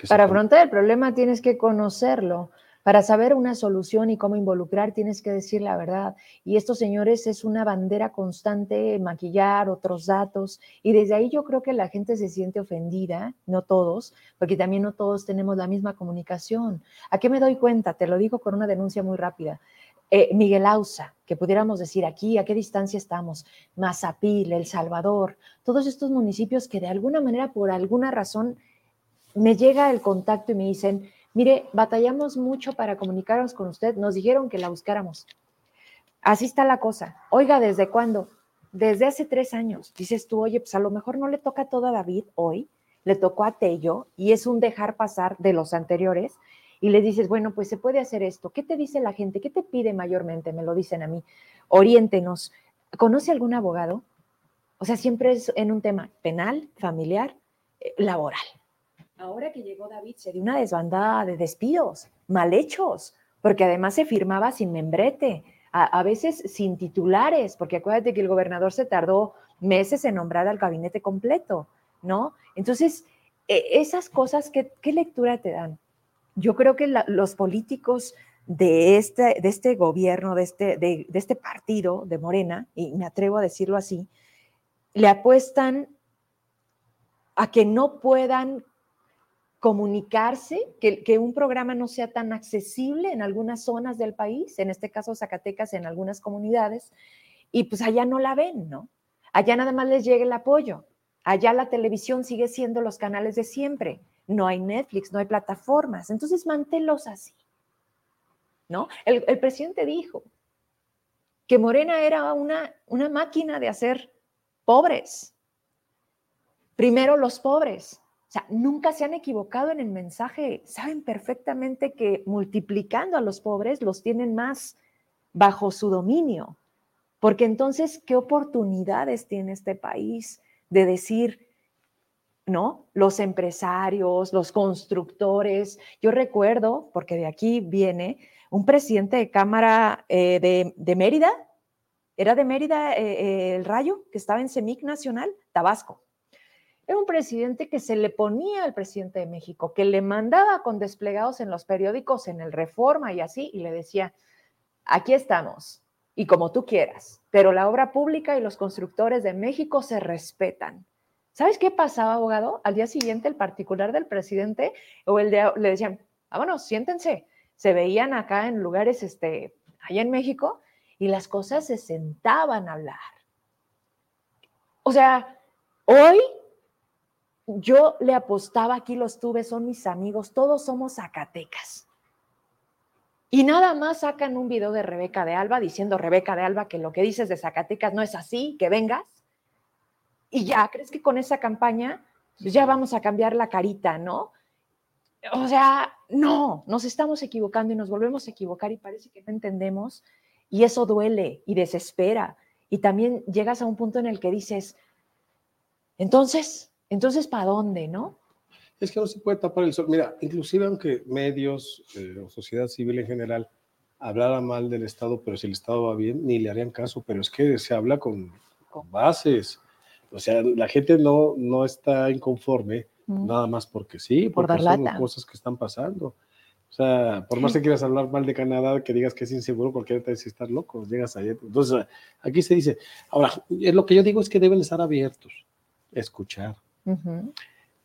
Para afrontar el problema tienes que conocerlo. Para saber una solución y cómo involucrar, tienes que decir la verdad. Y estos señores es una bandera constante, maquillar otros datos. Y desde ahí yo creo que la gente se siente ofendida, no todos, porque también no todos tenemos la misma comunicación. ¿A qué me doy cuenta? Te lo digo con una denuncia muy rápida. Eh, Miguel Ausa, que pudiéramos decir aquí, a qué distancia estamos, Mazapil, El Salvador, todos estos municipios que de alguna manera, por alguna razón, me llega el contacto y me dicen, mire, batallamos mucho para comunicarnos con usted, nos dijeron que la buscáramos. Así está la cosa. Oiga, ¿desde cuándo? Desde hace tres años. Dices tú, oye, pues a lo mejor no le toca todo a David hoy, le tocó a Tello y es un dejar pasar de los anteriores y le dices, bueno, pues se puede hacer esto. ¿Qué te dice la gente? ¿Qué te pide mayormente? Me lo dicen a mí. Oriéntenos. ¿Conoce algún abogado? O sea, siempre es en un tema penal, familiar, eh, laboral. Ahora que llegó David, se dio una desbandada de despidos, mal hechos, porque además se firmaba sin membrete, a, veces sin titulares, porque acuérdate que el gobernador se tardó meses en nombrar al gabinete completo, ¿no? Entonces, e, esas cosas, ¿qué, ¿qué lectura te dan? yo creo que los políticos de este, de este gobierno, de este, de, este partido de Morena, y me atrevo a decirlo así, le apuestan a que no puedan comunicarse, que, un programa no sea tan accesible en algunas zonas del país, en este caso Zacatecas, en algunas comunidades, y pues allá no la ven, ¿no? Allá nada más les llega el apoyo, allá la televisión sigue siendo los canales de siempre, no hay Netflix, no hay plataformas. Entonces, manténlos así. ¿No? El, presidente dijo que Morena era una, una máquina de hacer pobres. Primero los pobres, O sea, nunca se han equivocado en el mensaje. Saben perfectamente que multiplicando a los pobres los tienen más bajo su dominio. Porque entonces, ¿qué oportunidades tiene este país de decir, ¿no? Los empresarios, los constructores. Yo recuerdo, porque de aquí viene, un presidente de Cámara eh, de, Mérida, era de Mérida eh, eh, el Rayo, que estaba en CEMIC Nacional, Tabasco era un presidente que se le ponía al presidente de México, que le mandaba con desplegados en los periódicos, en el Reforma y así, y le decía, aquí estamos, y como tú quieras, pero la obra pública y los constructores de México se respetan. ¿Sabes qué pasaba, abogado? Al día siguiente, el particular del presidente o el de, le decían, vámonos, siéntense. Se veían acá en lugares, este, allá en México, y las cosas se sentaban a hablar. O sea, hoy yo le apostaba, aquí los tuve, son mis amigos, todos somos Zacatecas. Y nada más sacan un video de Rebeca de Alba diciendo, Rebeca de Alba, que lo que dices de Zacatecas no es así, que vengas. Y ya, ¿crees que con esa campaña pues ya vamos a cambiar la carita, no? O sea, no, nos estamos equivocando y nos volvemos a equivocar y parece que no entendemos. Y eso duele y desespera. Y también llegas a un punto en el que dices, entonces, entonces, ¿para dónde, no? Es que no se puede tapar el sol. Mira, inclusive aunque medios eh, o sociedad civil en general hablara mal del Estado, pero si el Estado va bien, ni le harían caso, pero es que se habla con, bases. O sea, la gente no, no está inconforme nada más porque sí, porque por son cosas que están pasando. O sea, por más que quieras hablar mal de Canadá, que digas que es inseguro, cualquiera te dice estar loco, llegas allá. Entonces, aquí se dice, ahora, lo que yo digo es que deben estar abiertos, escuchar,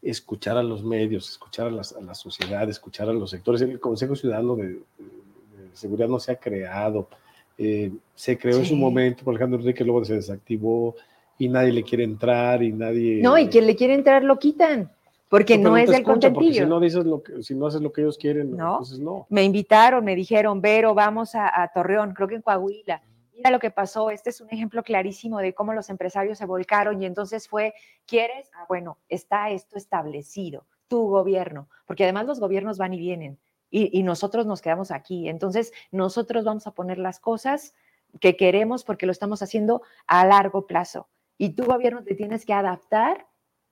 Escuchar a los medios, escuchar a, la sociedad, escuchar a los sectores. El Consejo Ciudadano de, Seguridad no se ha creado. Eh, se creó en su momento por Alejandro Enrique, luego se desactivó y nadie le quiere entrar y nadie... No, y quien le quiere entrar lo quitan. Porque no, es el contentillo. Si no, dices lo que, si no haces lo que ellos quieren, no. entonces no. Me invitaron, me dijeron, Vero, vamos a, a Torreón, creo que en Coahuila mira lo que pasó, este es un ejemplo clarísimo de cómo los empresarios se volcaron y entonces fue, ¿quieres? Ah, bueno, está esto establecido, tu gobierno, porque además los gobiernos van y vienen y, nosotros nos quedamos aquí. Entonces, nosotros vamos a poner las cosas que queremos porque lo estamos haciendo a largo plazo. Y tu gobierno te tienes que adaptar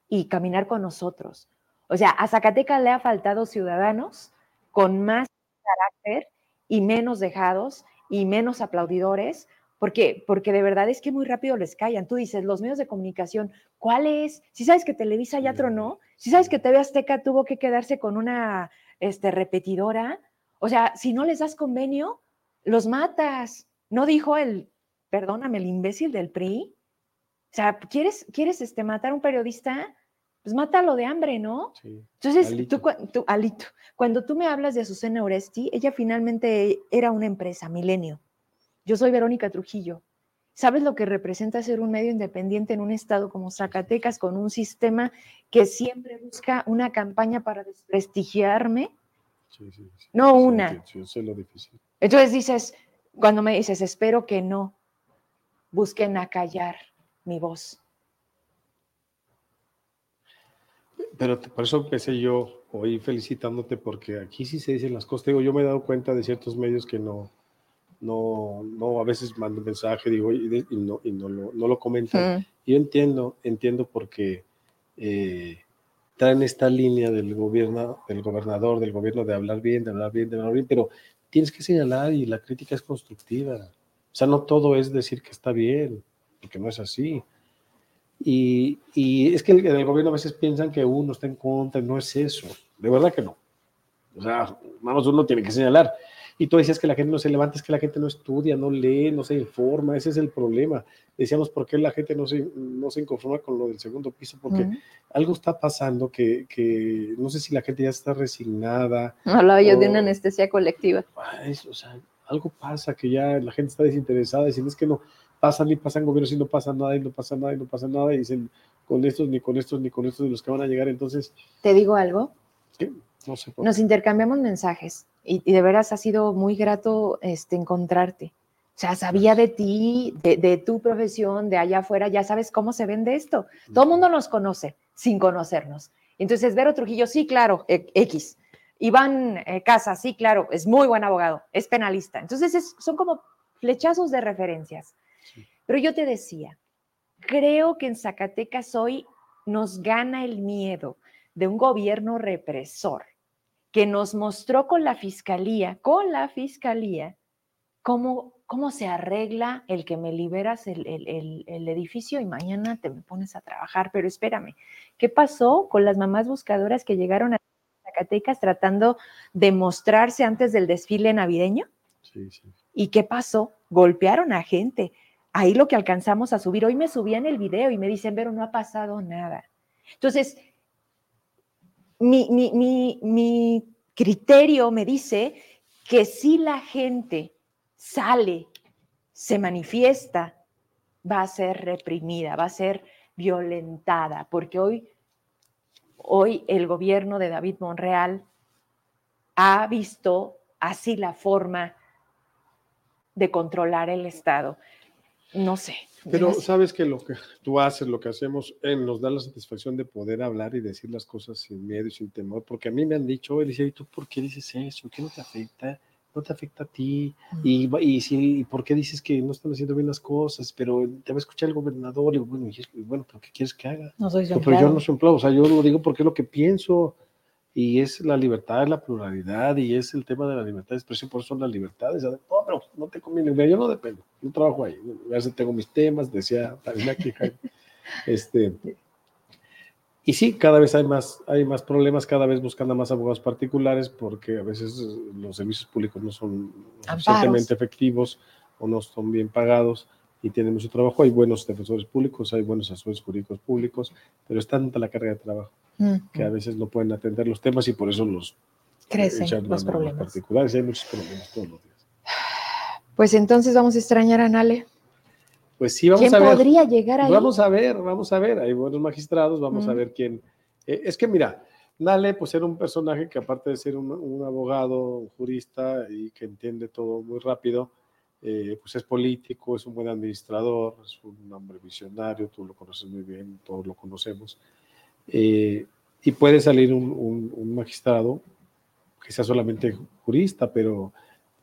y caminar con nosotros. O sea, a Zacatecas le ha faltado ciudadanos con más carácter y menos dejados y menos aplaudidores, porque, porque de verdad es que muy rápido les callan. Tú dices, los medios de comunicación, ¿cuál es? Si sabes que Televisa ya tronó, si sabes que TV Azteca tuvo que quedarse con una este, repetidora, o sea, si no les das convenio, los matas. ¿No dijo el, perdóname, el imbécil del PRI? O sea, ¿quieres, quieres este, matar a un periodista? Pues mátalo de hambre, ¿no? Entonces, Tú, tú, Alito, cuando tú me hablas de Azucena Oresti, ella finalmente era una empresa, Milenio. Yo soy Verónica Trujillo. ¿Sabes lo que representa ser un medio independiente en un estado como Zacatecas con un sistema que siempre busca una campaña para desprestigiarme? Sí, sí, sí. No una. lo difícil. Entonces dices, cuando me dices, espero que no busquen acallar mi voz. Pero por eso empecé yo hoy felicitándote, porque aquí sí se dicen las cosas. Digo, yo me he dado cuenta de ciertos medios que no, no, no a veces mando un mensaje, digo, y, no, y no, lo, no lo comentan. Mm. Yo entiendo, entiendo porque eh, traen esta línea del gobierno, del gobernador, del gobierno de hablar bien, de hablar bien, de hablar bien, pero tienes que señalar y la crítica es constructiva. O sea, no todo es decir que está bien, porque no es así. Y, es que en el gobierno a veces piensan que uno está en contra, no es eso, de verdad que no. O sea, vamos, uno tiene que señalar. Y tú decías que la gente no se levanta, es que la gente no estudia, no lee, no se informa, ese es el problema. Decíamos, ¿por qué la gente no se, no se inconforma con lo del segundo piso? Porque algo está pasando que, que, no sé si la gente ya está resignada. Hablaba yo de una anestesia colectiva. o sea, algo pasa que ya la gente está desinteresada, diciendo es que no, pasan y pasan gobiernos y no pasa nada y no pasa nada y no pasa nada y dicen con estos ni con estos ni con estos de los que van a llegar entonces te digo algo no sé nos intercambiamos mensajes y, de veras ha sido muy grato este encontrarte o sea, sabía de ti, de, tu profesión, de allá afuera, ya sabes cómo se vende esto. Todo el mundo nos conoce sin conocernos. Entonces, Vero Trujillo, sí, claro, e- X. Iván eh, Casa, sí, claro, es muy buen abogado, es penalista. Entonces, es- son como flechazos de referencias. Pero yo te decía, creo que en Zacatecas hoy nos gana el miedo de un gobierno represor que nos mostró con la fiscalía, con la fiscalía, cómo, cómo se arregla el que me liberas el, el- el- el edificio y mañana te me pones a trabajar. Pero espérame, ¿qué pasó con las mamás buscadoras que llegaron a Zacatecas tratando de mostrarse antes del desfile navideño? Sí, sí. ¿Y qué pasó? Golpearon a gente. Ahí lo que alcanzamos a subir. Hoy me subían el video y me dicen, pero no ha pasado nada. Entonces, mi, mi- mi- mi criterio me dice que si la gente sale, se manifiesta, va a ser reprimida, va a ser violentada, porque hoy, hoy el gobierno de David Monreal ha visto así la forma de controlar el Estado. No sé. Pero sabes que lo que tú haces, lo que hacemos, eh, nos da la satisfacción de poder hablar y decir las cosas sin miedo y sin temor, porque a mí me han dicho, Alicia, ¿y tú por qué dices eso? ¿Qué no te afecta? No te afecta a ti. Y, y, si, ¿y por qué dices que no están haciendo bien las cosas? Pero te va a escuchar el gobernador y bueno, y bueno ¿pero qué quieres que haga? no soy No, pero yo no soy empleado, o sea, yo lo digo porque es lo que pienso y es la libertad, es la pluralidad y es el tema de la libertad de expresión, por eso las libertades. No, pero no te conviene, yo no dependo, yo trabajo ahí, a veces tengo mis temas, decía también aquí, este, y sí, cada vez hay más, hay más problemas, cada vez buscan a más abogados particulares porque a veces los servicios públicos no son suficientemente efectivos o no son bien pagados y tienen mucho trabajo. Hay buenos defensores públicos, hay buenos asesores jurídicos públicos, pero es tanta la carga de trabajo Que a veces no pueden atender los temas y por eso los Crecen echan los problemas. particulares. Hay muchos problemas todos los días. Pues entonces vamos a extrañar a Nale. Pues sí, vamos ¿Quién a ver. podría llegar ahí? Vamos a ver, vamos a ver. Hay buenos magistrados, vamos a ver quién. eh, es que mira, Nale, pues era un personaje que aparte de ser un, un abogado, un jurista y que entiende todo muy rápido, eh, pues es político, es un buen administrador, es un hombre visionario, tú lo conoces muy bien, todos lo conocemos. Eh, y puede salir un, un- un magistrado que sea solamente jurista, pero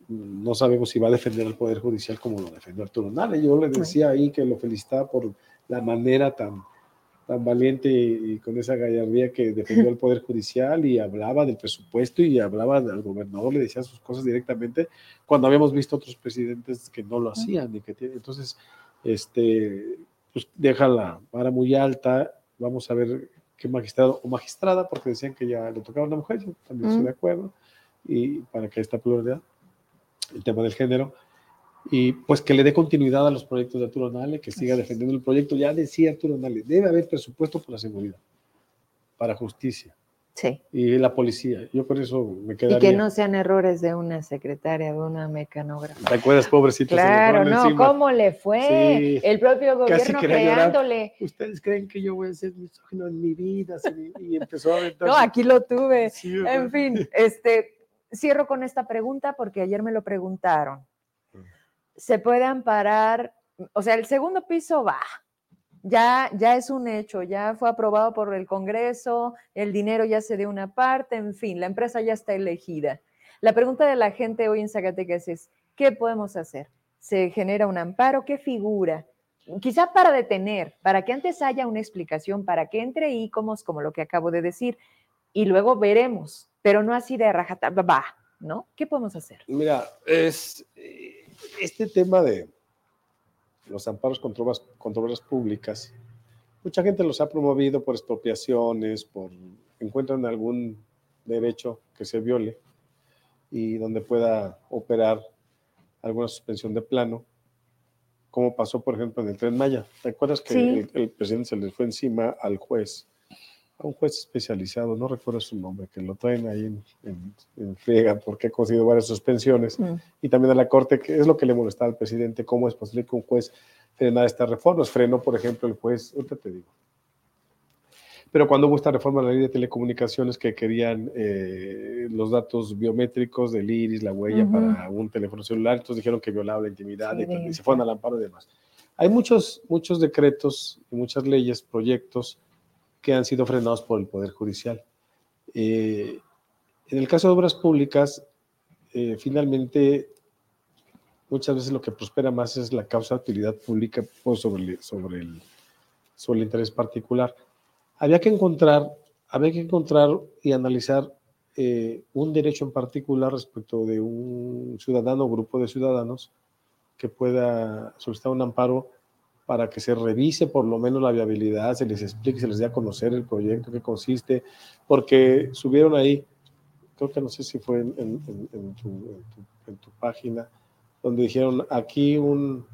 no sabemos si va a defender al Poder Judicial como lo defendió Arturo Nale. Yo le decía ahí que lo felicitaba por la manera tan, tan valiente y, y con esa gallardía que defendió al Poder Judicial y hablaba del presupuesto y hablaba al gobernador, le decía sus cosas directamente, cuando habíamos visto otros presidentes que no lo hacían. Y que tiene- entonces, este, pues deja la vara muy alta. Vamos a ver qué magistrado o magistrada, porque decían que ya le tocaba a una mujer, yo también estoy Mm. de acuerdo, y para que esta pluralidad, el tema del género, y pues que le dé continuidad a los proyectos de Arturo Nale, que siga defendiendo el proyecto. Ya decía Arturo Nale, debe haber presupuesto para seguridad, para justicia Sí. y la policía. Yo por eso me Y quedaría. que no sean errores de una secretaria, de una mecanógrafa. ¿Te acuerdas, pobrecito? Claro, no, encima. ¿cómo le fue? Sí. El propio gobierno creándole. Ustedes creen que yo voy a ser misógino en mi vida, y empezó a aventar. No, aquí lo tuve. En fin, este, cierro con esta pregunta porque ayer me lo preguntaron. ¿Se puede amparar? O sea, el segundo piso va. Ya, ya es un hecho, ya fue aprobado por el Congreso, el dinero ya se dio una parte, en fin, la empresa ya está elegida. La pregunta de la gente hoy en Zacatecas es, ¿qué podemos hacer? ¿Se genera un amparo? ¿Qué figura? Quizá para detener, para que antes haya una explicación, para que entre ICOMOS, como lo que acabo de decir, y luego veremos, pero no así de rajata, va, ¿no? ¿Qué podemos hacer? Mira, es eh, este tema de los amparos contra obras, contra obras públicas. Mucha gente los ha promovido por expropiaciones, por encuentran algún derecho que se viole y donde pueda operar alguna suspensión de plano, como pasó, por ejemplo, en el Tren Maya. ¿Te acuerdas que Sí. el, el presidente se le fue encima al juez, a un juez especializado, no recuerdo su nombre, que lo traen ahí en, en, en friega porque ha conseguido varias suspensiones, y también a la Corte, que es lo que le molestaba al presidente, cómo es posible que un juez frenara estas reformas. Frenó, por ejemplo, el juez, ahorita te digo. Pero cuando hubo esta reforma a la ley de telecomunicaciones que querían eh, los datos biométricos del iris, la huella Ujú. para un teléfono celular, entonces dijeron que violaba la intimidad Sí, y, y se fueron al amparo y demás. Hay muchos, muchos decretos y muchas leyes, proyectos que han sido frenados por el Poder Judicial. Eh, en el caso de obras públicas, eh, finalmente, muchas veces lo que prospera más es la causa de utilidad pública pues, sobre, el, sobre, el, sobre el interés particular. Había que encontrar, había que encontrar y analizar eh, un derecho en particular respecto de un ciudadano o grupo de ciudadanos que pueda solicitar un amparo para que se revise por lo menos la viabilidad, se les explique, se les dé a conocer el proyecto, qué consiste, porque subieron ahí, creo que no sé si fue en, en, en, tu, en tu, página, donde dijeron aquí un,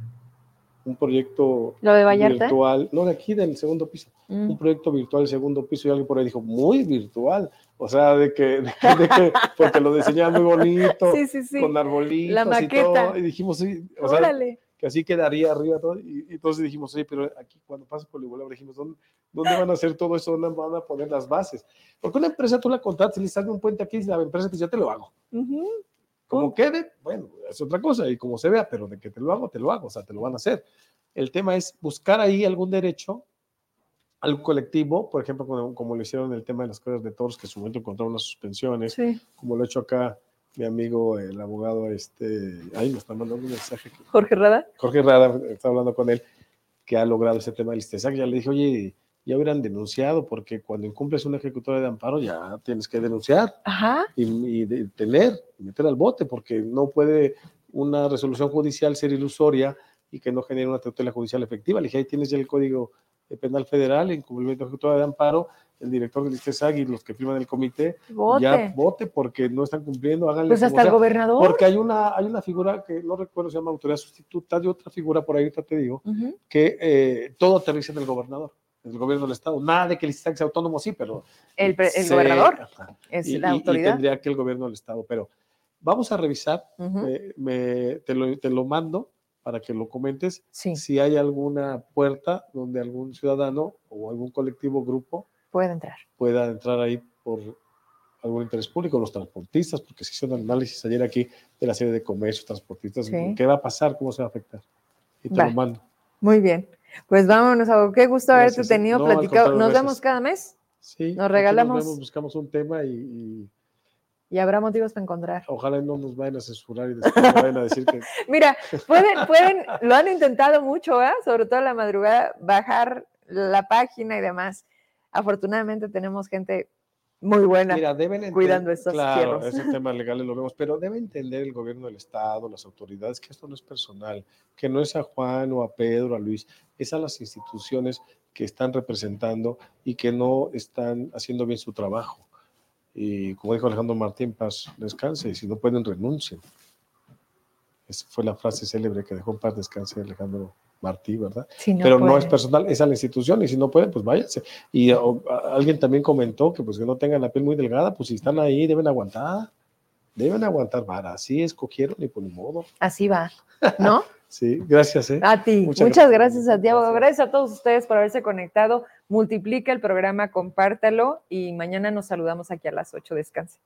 un proyecto ¿Lo de virtual, no de aquí, del segundo piso, mm. un proyecto virtual del segundo piso y alguien por ahí dijo, muy virtual, o sea, de que, de que, de que porque lo diseñaban muy bonito, sí, sí, sí. con arbolitos La maqueta. y todo, y dijimos, sí, o sea, Órale. Que así quedaría arriba todo. Y, y entonces dijimos, oye, pero aquí cuando pasa por el Igualabra, dijimos, ¿dónde, ¿dónde van a hacer todo eso? ¿Dónde van a poner las bases? Porque una empresa tú la contratas y le sale un puente aquí y la empresa dice, yo te lo hago. Ujú. Como quede, bueno, es otra cosa y como se vea, pero de que te lo hago, te lo hago, o sea, te lo van a hacer. El tema es buscar ahí algún derecho al colectivo, por ejemplo, como, como lo hicieron en el tema de las cosas de toros, que en su momento encontraron unas suspensiones, Sí. como lo ha hecho acá mi amigo, el abogado, este, ahí me está mandando un mensaje. Jorge Rada. Jorge Rada, está hablando con él, que ha logrado ese tema del ISTESAC. Ya le dije, oye, ya hubieran denunciado, porque cuando incumples una ejecutoria de amparo ya tienes que denunciar Ajá. y, y de- tener, meter al bote, porque no puede una resolución judicial ser ilusoria y que no genere una tutela judicial efectiva. Le dije, ahí tienes ya el Código Penal Federal, en cumplimiento de ejecutoria de amparo, el director del ISTESAC y los que firman el comité, ya vote porque no están cumpliendo, háganle Pues hasta el sea. gobernador. Porque hay una, hay una figura que no recuerdo, se llama autoridad sustituta, de otra figura por ahí, ahorita te digo, que eh, todo aterriza en el gobernador, el gobierno del Estado. Nada de que el ISTESAC sea autónomo, sí, pero... El, el se- gobernador es Y- la y- y autoridad. tendría que el gobierno del Estado, pero vamos a revisar, eh, me- te, lo, te lo mando para que lo comentes, Sí, si hay alguna puerta donde algún ciudadano o algún colectivo grupo puede entrar. pueda entrar ahí por algún interés público, los transportistas, porque se hizo un análisis ayer aquí de la serie de comercios, transportistas, Sí. qué va a pasar, cómo se va a afectar. Y te Va. lo mando. Muy bien. Pues vámonos, Ago. Qué gusto haberte Gracias. tenido No, platicado. Nos gracias. vemos cada mes Sí, Nos regalamos- vemos, buscamos un tema y, y y habrá motivos para encontrar. ojalá no nos vayan a censurar y después nos vayan a decir que Mira, pueden, pueden, lo han intentado mucho, ¿eh? sobre todo en la madrugada, bajar la página y demás. Afortunadamente tenemos gente muy buena. Mira, deben cuidando estos claro, fierros. esos temas legales lo vemos, pero debe entender el gobierno del Estado, las autoridades, que esto no es personal, que no es a Juan o a Pedro, a Luis, es a las instituciones que están representando y que no están haciendo bien su trabajo. Y como dijo Alejandro Martín, paz, descanse, y si no pueden, renuncien. Esa fue la frase célebre que dejó paz descanse Alejandro Martí, ¿verdad? Si no pero no es personal, es a la institución y si no pueden, pues váyanse. Y o, a- alguien también comentó que pues que no tengan la piel muy delgada, pues si están ahí deben aguantar, deben aguantar vara, así escogieron y por ni modo. Así va, ¿no? Sí, gracias, ¿eh? A ti. Muchas Muchas, gracias. abogado. Gracias. Gracias a todos ustedes por haberse conectado. Multiplica el programa, compártalo y mañana nos saludamos aquí a las 8. Descanse.